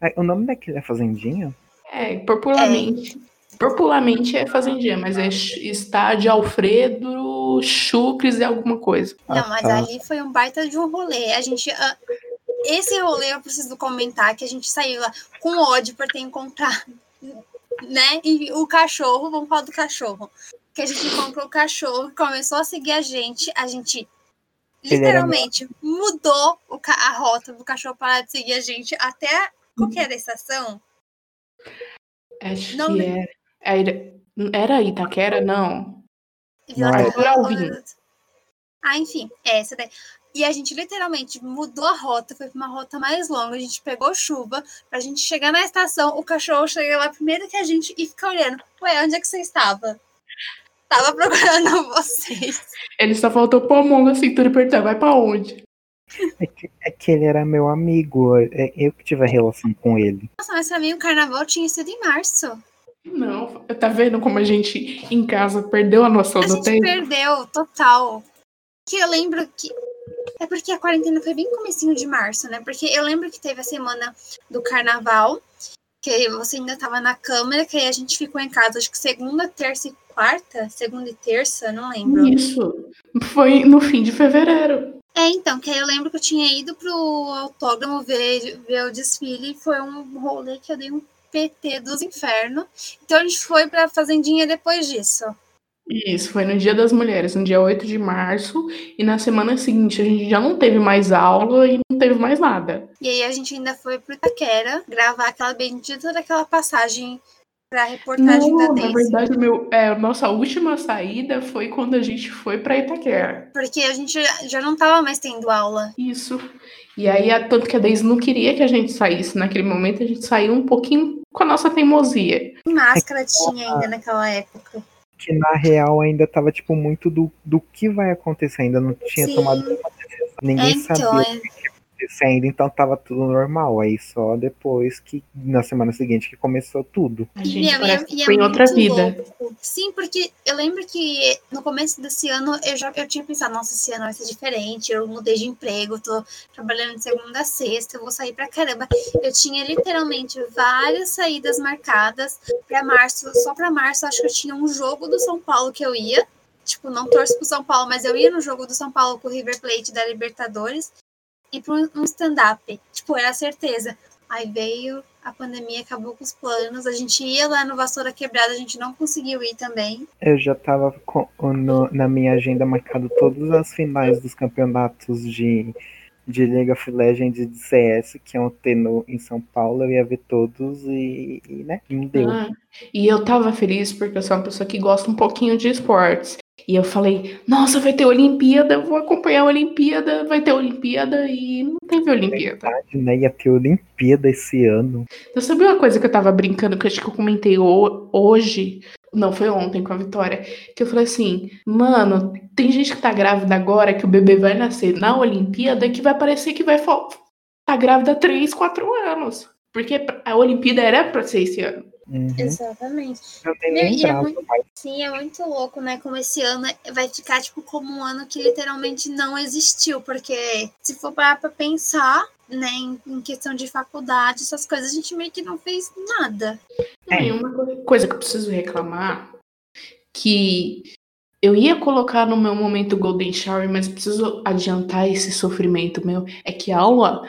É, O nome daquele é Fazendinha? É, popularmente. Popularmente é Fazendinha, mas é estádio Alfredo Chucres e alguma coisa. Não, Ah, mas tá. ali foi um baita de um rolê. A gente. Esse rolê eu preciso comentar que a gente saiu lá com ódio por ter encontrado, né? E o cachorro, vamos falar do cachorro. Que a gente encontrou o cachorro, começou a seguir a gente, a gente literalmente mudou o ca- a rota do cachorro parar de seguir a gente até qual que era a estação? Acho Não que era, era. Era Itaquera? Não. Vila é Alvim. Ah, enfim, é essa daí. E a gente literalmente mudou a rota, foi pra uma rota mais longa. A gente pegou chuva pra gente chegar na estação. O cachorro chega lá primeiro que a gente e fica olhando. Ué, onde é que você estava? Tava procurando vocês. Ele só faltou pôr a mão na cintura e perguntar, vai pra onde? É que, é que ele era meu amigo. É eu que tive a relação com ele. Nossa, mas pra mim o carnaval tinha sido em março. Não, tá vendo como a gente em casa perdeu a noção A do gente tempo? perdeu total. Que eu lembro que. É porque a quarentena foi bem comecinho de março, né? Porque eu lembro que teve a semana do carnaval, que você ainda tava na câmera, que aí a gente ficou em casa, acho que segunda, terça e quarta, segunda e terça, não lembro. Isso. Foi no fim de fevereiro. É, então, que aí eu lembro que eu tinha ido pro autódromo ver, ver o desfile, e foi um rolê que eu dei um PT dos infernos. Então a gente foi pra Fazendinha depois disso. Isso, foi no Dia das Mulheres, no dia 8 de março. E na semana seguinte a gente já não teve mais aula e não teve mais nada. E aí a gente ainda foi pro Itaquera gravar aquela bendita daquela passagem pra reportagem Não, da na Daisy. verdade, meu, é, nossa última saída foi quando a gente foi pra Itaquera. Porque a gente já- não tava mais tendo aula. Isso. E aí, tanto que a Daisy não queria que a gente saísse naquele momento, a gente saiu um pouquinho com a nossa teimosia. Que máscara tinha ainda naquela época. Que na real ainda tava, tipo, muito do, do que vai acontecer. Ainda não tinha Sim. tomado nenhuma decisão. É, Ninguém então, sabia é- o que ainda, então tava tudo normal. Aí só depois que, na semana seguinte, que começou tudo. A E gente é- parece e que é foi em outra vida. louco. Sim, porque eu lembro que no começo desse ano eu já eu tinha pensado, nossa, esse ano vai ser diferente. Eu mudei de emprego, tô trabalhando de segunda a sexta, eu vou sair pra caramba. Eu tinha literalmente várias saídas marcadas pra março. Só pra março, acho que eu tinha um jogo do São Paulo que eu ia. Tipo, não torço pro São Paulo, mas eu ia no jogo do São Paulo com o River Plate da Libertadores e pra um um stand-up. Tipo, era certeza. Aí veio a pandemia, acabou com os planos. A gente ia lá no Vassoura Quebrada, a gente não conseguiu ir também. Eu já tava com, no- na minha agenda marcado todas as finais dos campeonatos de, de League of Legends e de CS que iam ter no, em São Paulo. Eu ia ver todos e, e, né, não deu. Ah, e eu tava feliz porque eu sou uma pessoa que gosta um pouquinho de esportes. E eu falei, nossa, vai ter Olimpíada, eu vou acompanhar a Olimpíada, vai ter Olimpíada e não teve Olimpíada. Né, ia ter Olimpíada esse ano. Eu sabia uma coisa que eu tava brincando, que eu acho que eu comentei ho- hoje, não, foi ontem com a Vitória, que eu falei assim, mano, tem gente que tá grávida agora, que o bebê vai nascer na Olimpíada, que vai parecer que vai tá grávida há 3, 4 anos. Porque a Olimpíada era pra ser esse ano. Uhum. Exatamente. Eu nem Meu, e é muito- Sim, é muito louco, né? Como esse ano vai ficar, tipo, como um ano que literalmente não existiu. Porque se for parar pra pensar, né, em, em questão de faculdade, essas coisas, a gente meio que não fez nada. É. E uma co- coisa que eu preciso reclamar, que eu ia colocar no meu momento Golden Shower, mas preciso adiantar esse sofrimento meu, é que a aula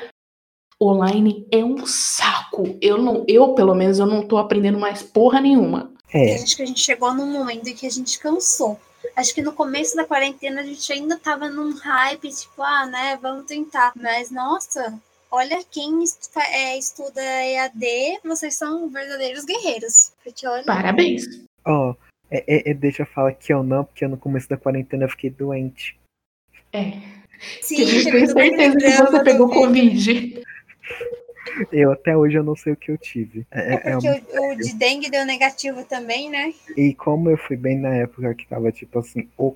online é um saco. Eu não, eu pelo menos eu não tô aprendendo mais porra nenhuma. é, Acho que a gente chegou num momento em que a gente cansou. Acho que no começo da quarentena a gente ainda tava num hype, tipo, ah, né, vamos tentar. Mas, nossa, olha quem est- fa- é, estuda EAD, vocês são verdadeiros guerreiros. Porque olha, Parabéns. ó, é, é- é, deixa eu falar que eu não, porque no começo da quarentena eu fiquei doente. É. sim, Eu tenho certeza que você pegou. Covid. Eu até hoje eu não sei o que eu tive. É, É é porque um- o, o de dengue deu negativo também, né? E como eu fui bem na época que tava, tipo assim, o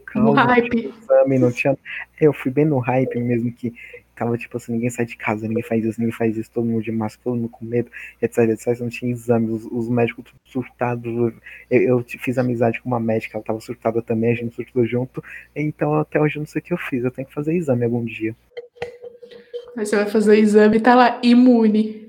tinha exame, não tinha. Eu fui bem no hype mesmo que tava, tipo assim, ninguém sai de casa, ninguém faz isso, ninguém faz isso, todo mundo de máscara, todo mundo com medo, etc, etc. Não tinha exame, os, os médicos tudo surtados. Eu, eu fiz amizade com uma médica, ela tava surtada também, a gente surtou junto. Então até hoje eu não sei o que eu fiz, eu tenho que fazer exame algum dia. Aí você vai fazer o exame e tá lá, imune.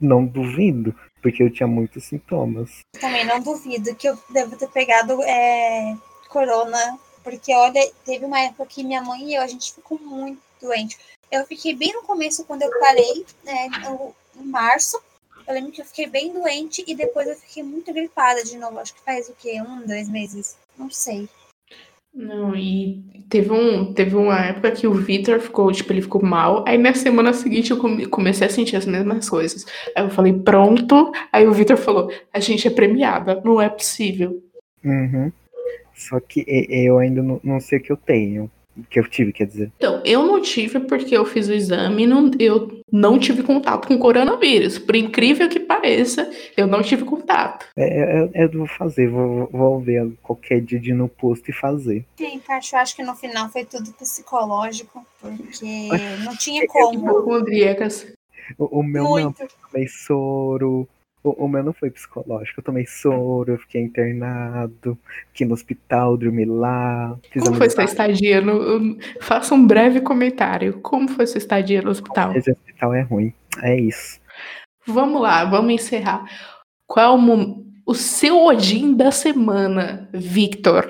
Não duvido, porque eu tinha muitos sintomas. Também não duvido que eu devo ter pegado é, corona, porque olha, teve uma época que minha mãe e eu, a gente ficou muito doente. Eu fiquei bem no começo, quando eu parei, né, no, em março. Eu lembro que eu fiquei bem doente e depois eu fiquei muito gripada de novo. Acho que faz o quê? Um, dois meses? Não sei. Não, e teve, um, teve uma época que o Victor ficou, tipo, ele ficou mal. Aí na semana seguinte eu come- comecei a sentir as mesmas coisas. Aí eu falei, pronto. Aí o Victor falou, a gente é premiada, não é possível. Uhum. Só que eu ainda não, não sei o que eu tenho. O que eu tive, quer dizer. Então, eu não tive porque eu fiz o exame e não, eu não tive contato com coronavírus. Por incrível que pareça, eu não tive contato. É, é, é, eu vou fazer, vou, vou ver qualquer dia de ir no posto e fazer. Em parte, eu acho que no final foi tudo psicológico, porque não tinha É, como. Hipocondríacas. O, o meu não, Muito. eu tomei soro. O, o meu não foi psicológico, eu tomei soro, eu fiquei internado, fiquei no hospital, dormi lá. Como foi sua estadia? No, faça um breve comentário. Como foi sua estadia no hospital? Esse hospital é ruim. É isso. Vamos lá, vamos encerrar. Qual é o, o seu Odin da semana, Victor?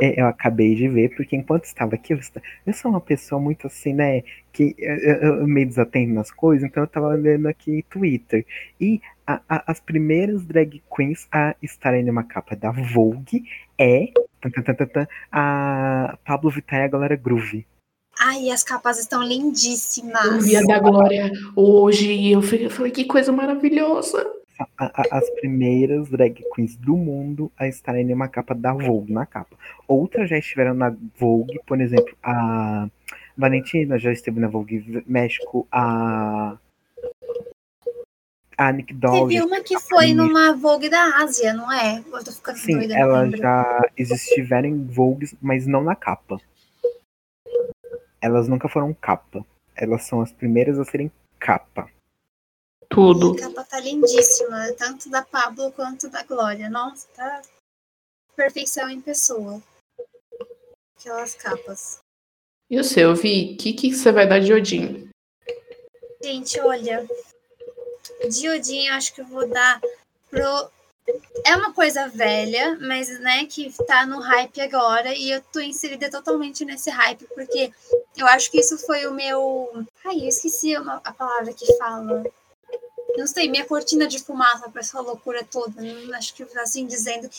É, eu acabei de ver, porque enquanto estava aqui, eu, eu sou uma pessoa muito assim, né? Que eu, eu- eu meio desatento nas coisas, então eu tava lendo aqui Twitter. E a- a- as primeiras drag queens a estarem numa capa da Vogue é tan, tan, tan, tan, tan, a Pablo Vittar e a galera Groove. Ai, as capas estão lindíssimas. vi a da Glória hoje e eu falei, que coisa maravilhosa. A- a- as primeiras drag queens do mundo a estarem numa capa da Vogue, na capa. Outras já estiveram na Vogue, por exemplo, a Valentina já esteve na Vogue México, a a Nick Doll. Teve uma que foi numa Vogue da Ásia, não é? Eu tô ficando Sim, doida, elas já estiveram em Vogues, mas não na capa. Elas nunca foram capa. Elas são as primeiras a serem capa. Tudo. A capa tá lindíssima, tanto da Pablo quanto da Glória. Nossa, tá perfeição em pessoa. Aquelas capas. E o seu, Vi? O que, que você vai dar de Odin? Gente, olha. De Odin, eu acho que eu vou dar pro. É uma coisa velha, mas né, que tá no hype agora. E eu tô inserida totalmente nesse hype, porque eu acho que isso foi o meu. Ai, eu esqueci uma- a palavra que fala. Não sei, minha cortina de fumaça pra essa loucura toda. Não acho que assim dizendo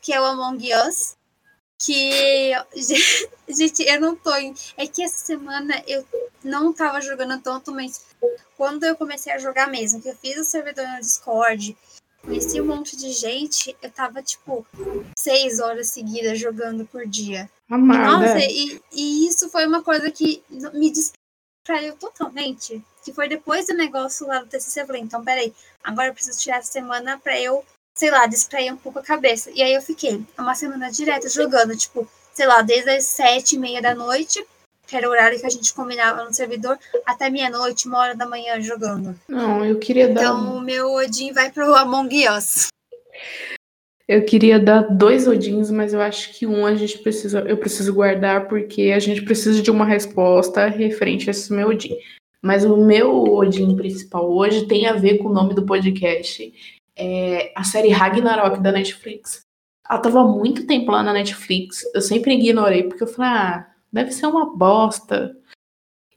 que é o Among Us. Que. Gente, eu não tô. em- É que essa semana eu não tava jogando tanto, mas quando eu comecei a jogar mesmo, que eu fiz o servidor no Discord, conheci um monte de gente, eu tava, tipo, seis horas seguidas jogando por dia. Amada. Nossa, e, e isso foi uma coisa que me distraiu totalmente. Que foi depois do negócio lá do TCC. Eu falei, então, peraí, agora eu preciso tirar essa semana pra eu, sei lá, distrair um pouco a cabeça. E aí eu fiquei uma semana direta jogando, tipo, sei lá, desde as sete e meia da noite que era o horário que a gente combinava no servidor, até meia-noite, uma hora da manhã jogando. Não, eu queria dar. Então o meu Odin vai pro Among Us. Eu queria dar dois Odins, mas eu acho que um a gente precisa, eu preciso guardar porque a gente precisa de uma resposta referente a esse meu Odin. Mas o meu Odin principal hoje tem a ver com o nome do podcast. É a série Ragnarok da Netflix. Ela tava muito tempo lá na Netflix. Eu sempre ignorei, porque eu falei, ah, deve ser uma bosta.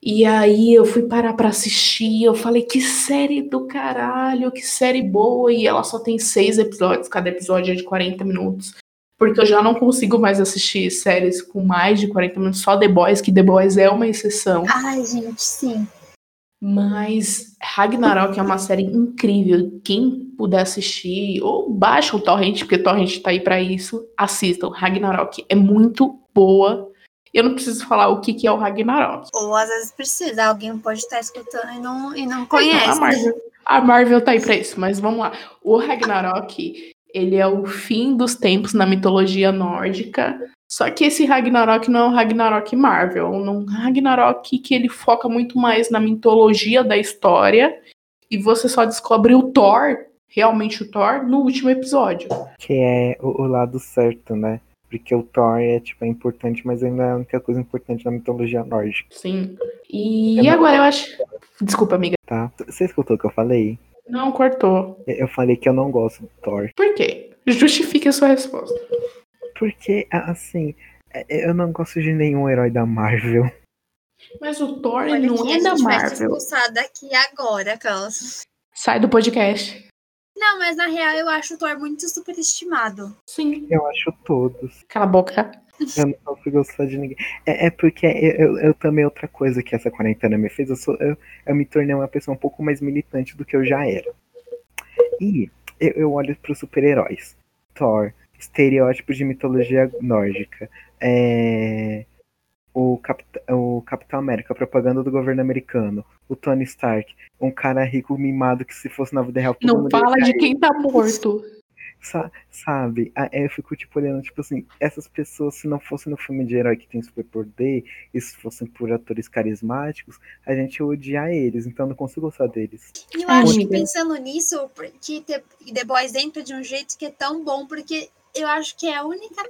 E aí eu fui parar para assistir, eu falei, que série do caralho, que série boa, e ela só tem seis episódios, cada episódio é de 40 minutos. Porque eu já não consigo mais assistir séries com mais de 40 minutos, só The Boys, que The Boys é uma exceção. Ai, gente, sim. Mas Ragnarok é uma série incrível. Quem puder assistir, ou baixa o Torrent, porque o Torrent tá aí para isso, assistam. Ragnarok é muito boa. Eu não preciso falar o que, que é o Ragnarok. Ou às vezes precisa, alguém pode estar escutando e não, e não conhece. Então, a, Marvel, a Marvel tá aí pra isso, mas vamos lá. O Ragnarok, ele é o fim dos tempos na mitologia nórdica. Só que esse Ragnarok não é um Ragnarok Marvel, é um Ragnarok que ele foca muito mais na mitologia da história e você só descobre o Thor, realmente o Thor, no último episódio. Que é o, o lado certo, né? Porque o Thor é, tipo, é importante, mas ainda é a única coisa importante na mitologia nórdica. Sim. E, e agora eu acho. Desculpa, amiga. Tá. Você escutou o que eu falei? Não, cortou. Eu falei que eu não gosto do Thor. Por quê? Justifique a sua resposta. Porque, assim, eu não gosto de nenhum herói da Marvel. Mas o Thor Olha não é da Marvel. Vai expulsar daqui agora, Carlos. Sai do podcast. Não, mas na real eu acho o Thor muito superestimado. Sim. Eu acho todos. Cala a boca. Eu não consigo gostar de ninguém. É, é porque eu, eu, eu, também outra coisa que essa quarentena me fez, eu, sou, eu, eu me tornei uma pessoa um pouco mais militante do que eu já era. E eu, eu olho para os super-heróis. Thor, estereótipos de mitologia nórdica. É, o, Capit o Capitão América, a propaganda do governo americano, o Tony Stark, um cara rico mimado que se fosse na vida real. Não fala de quem tá morto. Sa sabe? Aí eu fico tipo olhando, tipo assim, essas pessoas, se não fossem no filme de herói que tem superpoder, e se fossem por atores carismáticos, a gente ia odiar eles, então não consigo gostar deles. E eu acho que pensando nisso, que The Boys entra de um jeito que é tão bom, porque eu acho que é a única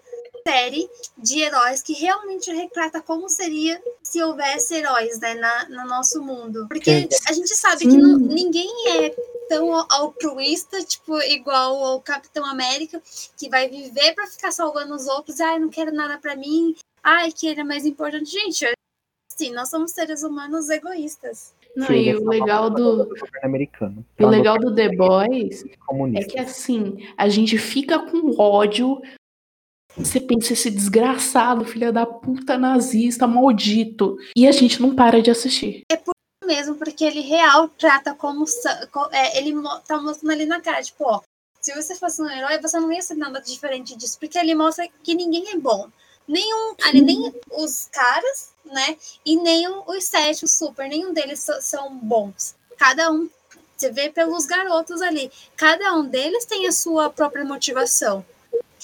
série de heróis que realmente retrata como seria se houvesse heróis né, na, no nosso mundo. Porque a gente sabe que não, ninguém é tão altruísta, tipo, igual o Capitão América, que vai viver para ficar salvando os outros. Ai, não quero nada para mim. Ai, que ele é mais importante. Gente, assim, nós somos seres humanos egoístas. Não, e o legal do. Americano. O legal do The Boys é que assim, a gente fica com ódio você pensa esse desgraçado, filha da puta nazista, maldito. E a gente não para de assistir. É por mesmo, porque ele real trata como. É, ele tá mostrando ali na cara, tipo, ó. Se você fosse um herói, você não ia ser nada diferente disso. Porque ele mostra que ninguém é bom. Nenhum. Ali, nem os caras, né? E nem os sete, o super, nenhum deles são bons. Cada um. Você vê pelos garotos ali. Cada um deles tem a sua própria motivação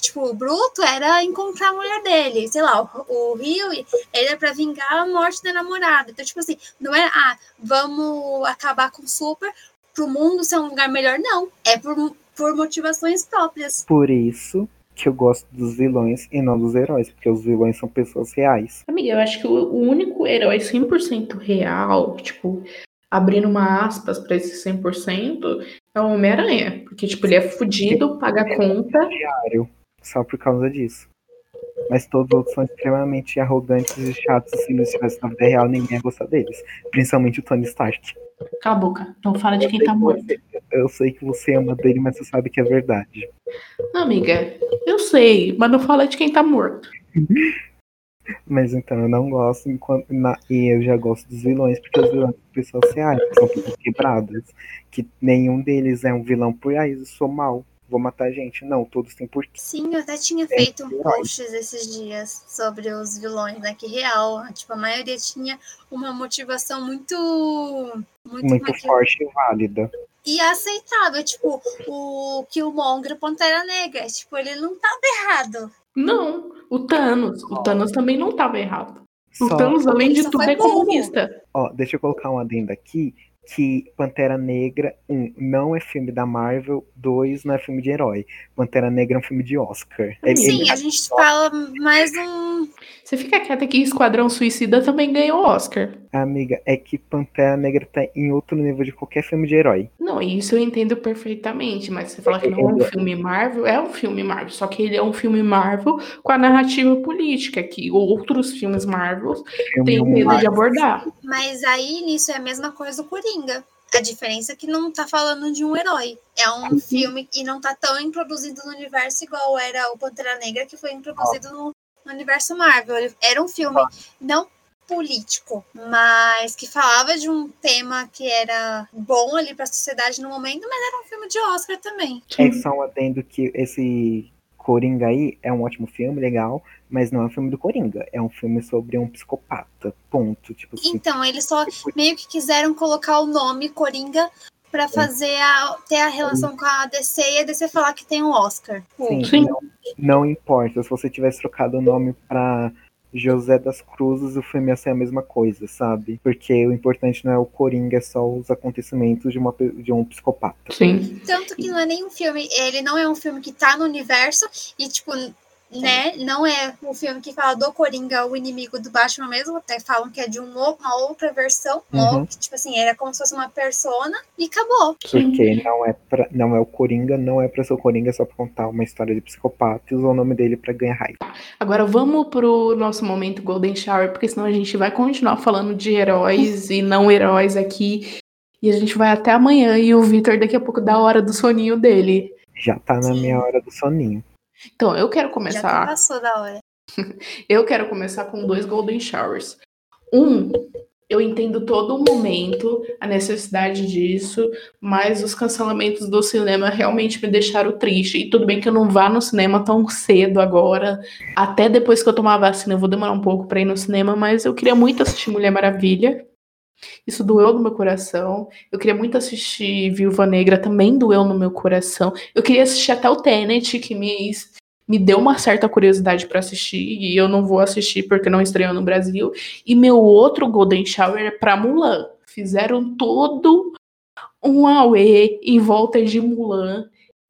tipo, o Bruto era encontrar a mulher dele, sei lá, o, o Rio era para vingar a morte da namorada. Então, tipo assim, não é, ah, vamos acabar com o Super pro mundo ser um lugar melhor, não. É por, por motivações próprias. Por isso que eu gosto dos vilões e não dos heróis, porque os vilões são pessoas reais. Amiga, eu acho que o, único herói 100% real, tipo, abrindo uma aspas para esse 100%, é o Homem-Aranha. Porque, tipo, ele é fudido, paga conta. Diário só por causa disso. Mas todos os outros são extremamente arrogantes e chatos. Se não estivesse na vida real, ninguém ia gostar deles. Principalmente o Tony Stark. Cala a boca. Não fala de quem tá morto. Você, eu sei que você ama dele, mas você sabe que é verdade. Amiga, eu sei, mas não fala de quem tá morto. Mas então, eu não gosto, enquanto, na, e eu já gosto dos vilões, porque os vilões são pessoas reais, são pessoas quebradas. Que nenhum deles é um vilão por aí, eu sou mal vou matar gente. Não, todos têm porquê. Sim, eu até tinha feito um post esses dias sobre os vilões, né? Que real, tipo, a maioria tinha uma motivação muito. Muito, muito forte e válida. E aceitável, tipo, o Killmonger Pantera Negra. Tipo, ele não tava errado. Não, o Thanos. O Thanos também não tava errado. O Só, Thanos, além de tudo, é comunista. ó, deixa eu colocar um adendo aqui, que Pantera Negra, um, não é filme da Marvel, dois, não é filme de herói. Pantera Negra é um filme de Oscar. Ele- Sim, ele- a gente fala mais um. Você fica quieta que Esquadrão Suicida também ganhou Oscar. Amiga, é que Pantera Negra tá em outro nível de qualquer filme de herói. Não, isso eu entendo perfeitamente, mas você fala que não é um filme Marvel, é um filme Marvel, só que ele é um filme Marvel com a narrativa política, que outros filmes Marvel têm medo de abordar. Mas aí nisso é a mesma coisa do Coringa. A diferença é que não tá falando de um herói. É um filme e não tá tão introduzido no universo igual era o Pantera Negra, que foi introduzido no, no universo Marvel. Era um filme não político, mas que falava de um tema que era bom ali pra sociedade no momento, mas era um filme de Oscar também. É só um adendo que esse Coringa aí é um ótimo filme, legal, mas não é um filme do Coringa. É um filme sobre um psicopata. Ponto. Tipo assim. Então, eles só meio que quiseram colocar o nome Coringa pra fazer a, ter a relação com a DC e a DC falar que tem um Oscar. Sim, Sim. Não, não importa. Se você tivesse trocado o nome pra José das Cruzes, o filme ia ser a mesma coisa, sabe? Porque o importante não é o Coringa, é só os acontecimentos de, uma, de um psicopata. Sim. Tanto que não é nem um filme, ele não é um filme que tá no universo e, tipo, né, não é um filme que fala do Coringa, o inimigo do Batman mesmo, até falam que é de um ou- uma outra versão, Uhum. que, tipo assim, era como se fosse uma persona e acabou. Porque não é, pra, não é o Coringa, não é pra ser o Coringa, é só pra contar uma história de psicopata e usar o nome dele pra ganhar raiva. Agora vamos pro nosso momento Golden Shower, porque senão a gente vai continuar falando de heróis e não heróis aqui. E a gente vai até amanhã e o Victor daqui a pouco dá a hora do soninho dele. Já tá na minha hora do soninho. Então, eu quero Já começar. passou da hora. Eu quero começar com dois Golden Showers. Um, eu entendo todo o momento, a necessidade disso, mas os cancelamentos do cinema realmente me deixaram triste. E tudo bem que eu não vá no cinema tão cedo agora. Até depois que eu tomar a vacina, eu vou demorar um pouco pra ir no cinema, mas eu queria muito assistir Mulher Maravilha. Isso doeu no meu coração. Eu queria muito assistir Viúva Negra, também doeu no meu coração. Eu queria assistir até o Tenet, que me me deu uma certa curiosidade pra assistir e eu não vou assistir porque não estreou no Brasil. E meu outro Golden Shower é pra Mulan. Fizeram todo um auê em volta de Mulan.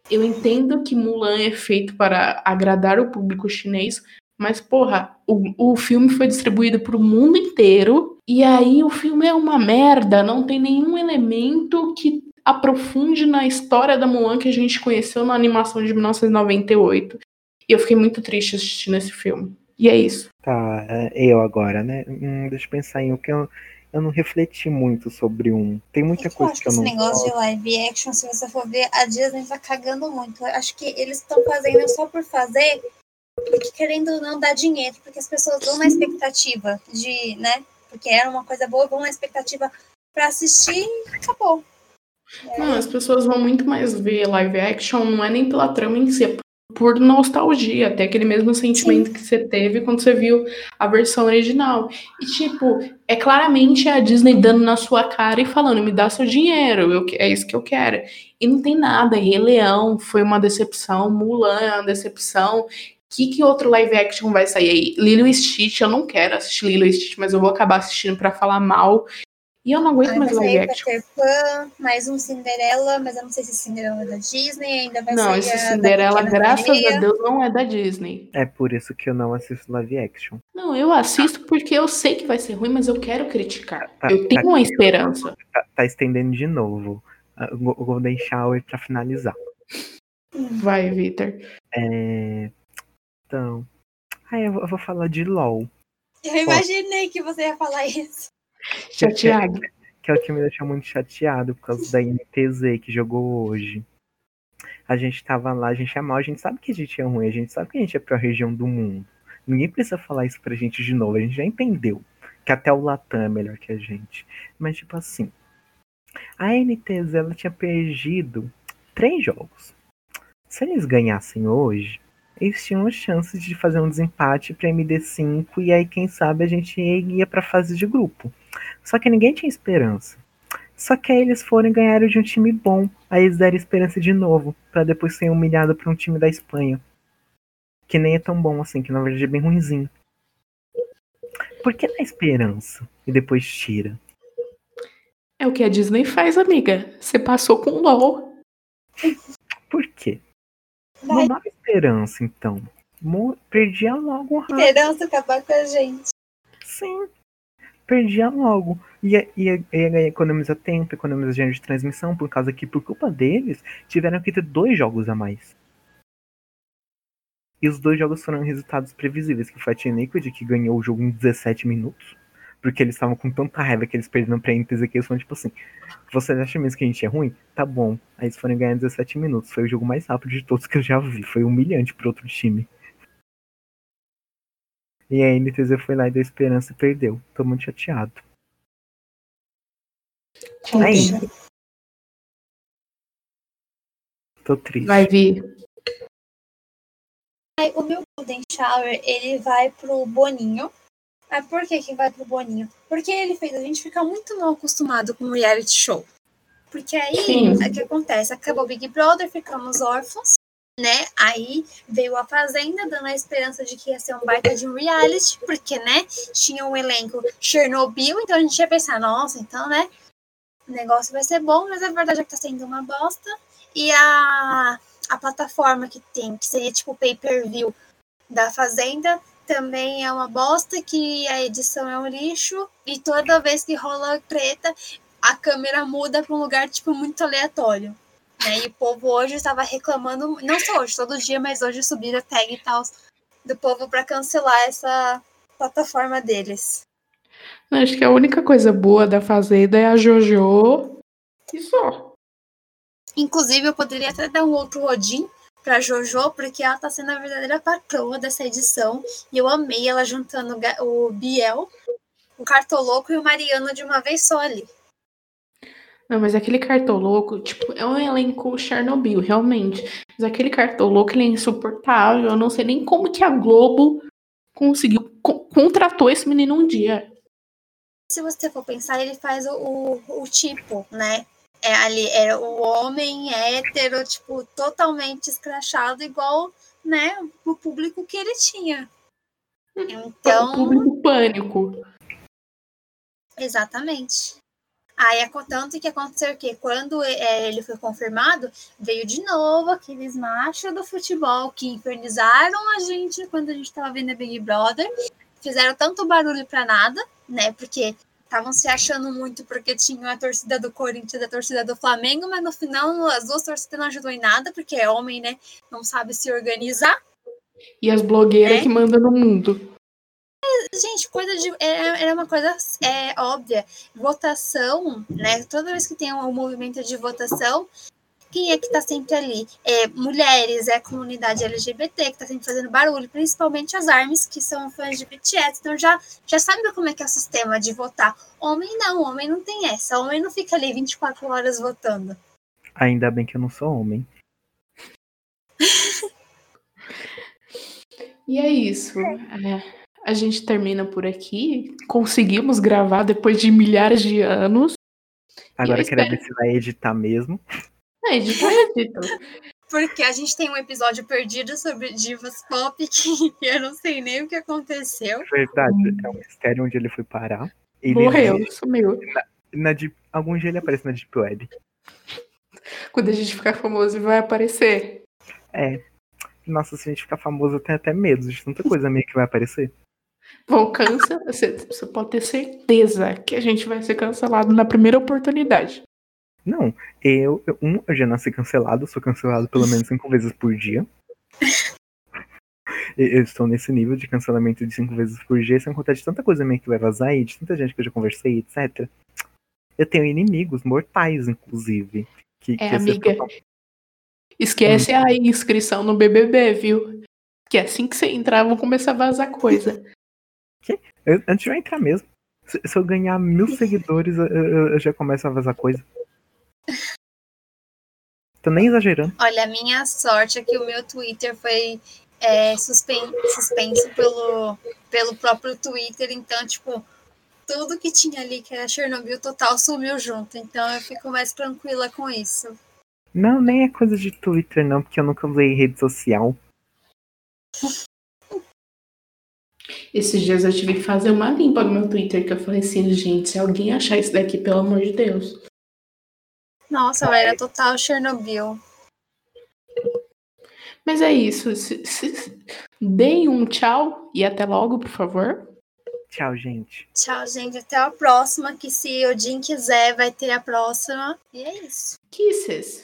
Eu entendo que Mulan é feito para agradar o público chinês, mas porra, o, o filme foi distribuído para o mundo inteiro e aí o filme é uma merda, não tem nenhum elemento que aprofunde na história da Mulan que a gente conheceu na animação de 1998. E eu fiquei muito triste assistindo esse filme. E é isso. Tá, é, eu agora, né? Hum, deixa eu pensar em o que eu, eu não refleti muito sobre um. Tem muita que eu coisa acho que que eu esse não negócio gosto. de live action, se você for ver, a Disney tá cagando muito. Eu acho que eles estão fazendo só por fazer, porque querendo ou não dar dinheiro, porque as pessoas vão na expectativa de, né? Porque era uma coisa boa, vão na expectativa pra assistir e acabou. Não, as pessoas vão muito mais ver live action, não é nem pela trama em si, é por nostalgia, até aquele mesmo sentimento que você teve quando você viu a versão original. E, tipo, é claramente a Disney dando na sua cara e falando: me dá seu dinheiro, eu, que- é isso que eu quero. E não tem nada. Rei Leão foi uma decepção, Mulan é uma decepção. O que, que outro live action vai sair aí? Lilo e Stitch, eu não quero assistir Lilo e Stitch, mas eu vou acabar assistindo pra falar mal. E eu não aguento Aí mais vai live action. Peter Pan, mais um Cinderela, mas eu não sei se Cinderela é da Disney, ainda vai Não, sair esse a da Cinderela, graças Sereia. a Deus, não é da Disney. É por isso que eu não assisto live action. Não, eu assisto porque eu sei que vai ser ruim, mas eu quero criticar. Tá, Eu tenho tá. uma esperança. Tá, tá estendendo de novo. Ah, O Go- o Golden Shower pra finalizar. Vai, Vitor. É, Então. Ah, vou, eu vou falar de LOL. Eu imaginei que você ia falar isso. Chateado. Que é o que me deixou muito chateado por causa da NTZ que jogou hoje. A gente tava lá, a gente é mal, a gente sabe que a gente é ruim, a gente sabe que a gente é a pior região do mundo. Ninguém precisa falar isso pra gente de novo, a gente já entendeu. Que até o Latam é melhor que a gente. Mas, tipo assim, a NTZ ela tinha perdido três jogos. Se eles ganhassem hoje, eles tinham chances de fazer um desempate pra MD5 e aí, quem sabe, a gente ia pra fase de grupo. Só que ninguém tinha esperança. Só que aí eles foram e ganharam de um time bom. Aí eles deram esperança de novo, pra depois ser humilhado por um time da Espanha. Que nem é tão bom assim, que na verdade é bem ruinzinho. Por que dá esperança e depois tira? É o que a Disney faz, amiga. Você passou com LOL. Por quê? Vai. Não dá esperança, então. Perdia logo rápido. Esperança acabar com a gente. Sim. Perdia logo. Ia, ia, ia economizar tempo, economizar dinheiro de transmissão, por causa que, por culpa deles, tiveram que ter dois jogos a mais. E os dois jogos foram resultados previsíveis, que foi a Team Liquid, que ganhou o jogo em 17 minutos. Porque eles estavam com tanta raiva que eles perderam pra NTZ que eles foram tipo assim, vocês acham mesmo que a gente é ruim? Tá bom. Aí eles foram ganhar em 17 minutos. Foi o jogo mais rápido de todos que eu já vi. Foi humilhante pro outro time. E a NTZ foi lá e deu esperança e perdeu. Tô muito chateado. Aí. Tô triste. Vai vir. Aí, o meu Golden Shower, ele vai pro Boninho. Mas por que que vai pro Boninho? Porque ele fez a gente ficar muito mal acostumado com o reality show. Porque aí, Sim. o que acontece? Acabou o Big Brother, ficamos órfãos, né? Aí veio a Fazenda, dando a esperança de que ia ser um baita de um reality, porque, né, tinha um elenco Chernobyl, então a gente ia pensar, nossa, então, né, o negócio vai ser bom, mas a verdade é que tá sendo uma bosta. E a, a plataforma que tem, que seria tipo pay-per-view da Fazenda, também é uma bosta, que a edição é um lixo, e toda vez que rola treta, a câmera muda para um lugar, tipo, muito aleatório. Né? E o povo hoje estava reclamando, não só hoje, todo dia, mas hoje subiram a tag e tal do povo para cancelar essa plataforma deles. Acho que a única coisa boa da Fazenda é a JoJo. E só. Inclusive, eu poderia até dar um outro rodin pra Jojo, porque ela tá sendo a verdadeira patroa dessa edição. E eu amei ela juntando o Biel, o Cartoloco e o Mariano de uma vez só ali. Não, mas aquele cartoloco, tipo, é um elenco Chernobyl, realmente. Mas aquele cartoloco, ele é insuportável. Eu não sei nem como que a Globo conseguiu, co- contratou esse menino um dia. Se você for pensar, ele faz o, o, o tipo, né? É ali, é o homem hétero, tipo, totalmente escrachado, igual, né, o público que ele tinha. O Então, público pânico. Exatamente. Aí, é tanto que aconteceu o quê? Quando é, ele foi confirmado, veio de novo aqueles machos do futebol que infernizaram a gente quando a gente estava vendo a Big Brother. Fizeram tanto barulho pra nada, né? Porque estavam se achando muito porque tinham a torcida do Corinthians e a torcida do Flamengo, mas no final as duas torcidas não ajudou em nada, porque é homem, né? Não sabe se organizar. E as blogueiras É? que mandam no mundo. Gente, coisa de. Era, era uma coisa é, óbvia. Votação, né? Toda vez que tem um movimento de votação, quem é que tá sempre ali? É, mulheres, é a comunidade LGBT que tá sempre fazendo barulho, principalmente as ARMYs, que são fãs de BTS. Então já, já sabe como é que é o sistema de votar. Homem não, homem não tem essa. Homem não fica ali 24 horas votando. Ainda bem que eu não sou homem. E é isso. É, a gente termina por aqui. Conseguimos gravar depois de milhares de anos. Agora eu quero espero- ver se vai editar mesmo. É, editar, edita. Porque a gente tem um episódio perdido sobre divas pop que eu não sei nem o que aconteceu. Verdade, é um mistério onde ele foi parar. Ele Morreu, existe sumiu. Na Deep, algum dia ele aparece na Deep Web. Quando a gente ficar famoso, vai aparecer. É. Nossa, se a gente ficar famoso, eu tenho até medo de tanta coisa meio que vai aparecer. Vão cancelar. Você, você pode ter certeza que a gente vai ser cancelado na primeira oportunidade. Não, eu, eu, um, eu já nasci cancelado, sou cancelado pelo menos cinco vezes por dia. Eu estou nesse nível de cancelamento de cinco vezes por dia, sem contar de tanta coisa meio que vai vazar e de tanta gente que eu já conversei, etc. Eu tenho inimigos mortais, inclusive. Que, É, que amiga. total- Esquece a inscrição no BBB, viu? Que assim que você entrar, vão começar a vazar coisa. Eu- antes de eu entrar mesmo. Se, se eu ganhar mil seguidores, eu, eu- eu já começo a vazar coisa. Tô nem exagerando. Olha, a minha sorte é que o meu Twitter foi é, suspen- suspenso pelo, pelo próprio Twitter, então, tipo, tudo que tinha ali que era Chernobyl total sumiu junto, então eu fico mais tranquila com isso. Não, nem é coisa de Twitter, não, porque eu nunca usei rede social. Esses dias eu tive que fazer uma limpa no meu Twitter, que eu falei assim, gente, se alguém achar isso daqui, pelo amor de Deus. Nossa, eu era total Chernobyl. Mas é isso. Se, se, deem um tchau e até logo, por favor. Tchau, gente. Tchau, gente. Até a próxima. Que se o Jim quiser, vai ter a próxima. E é isso. Kisses.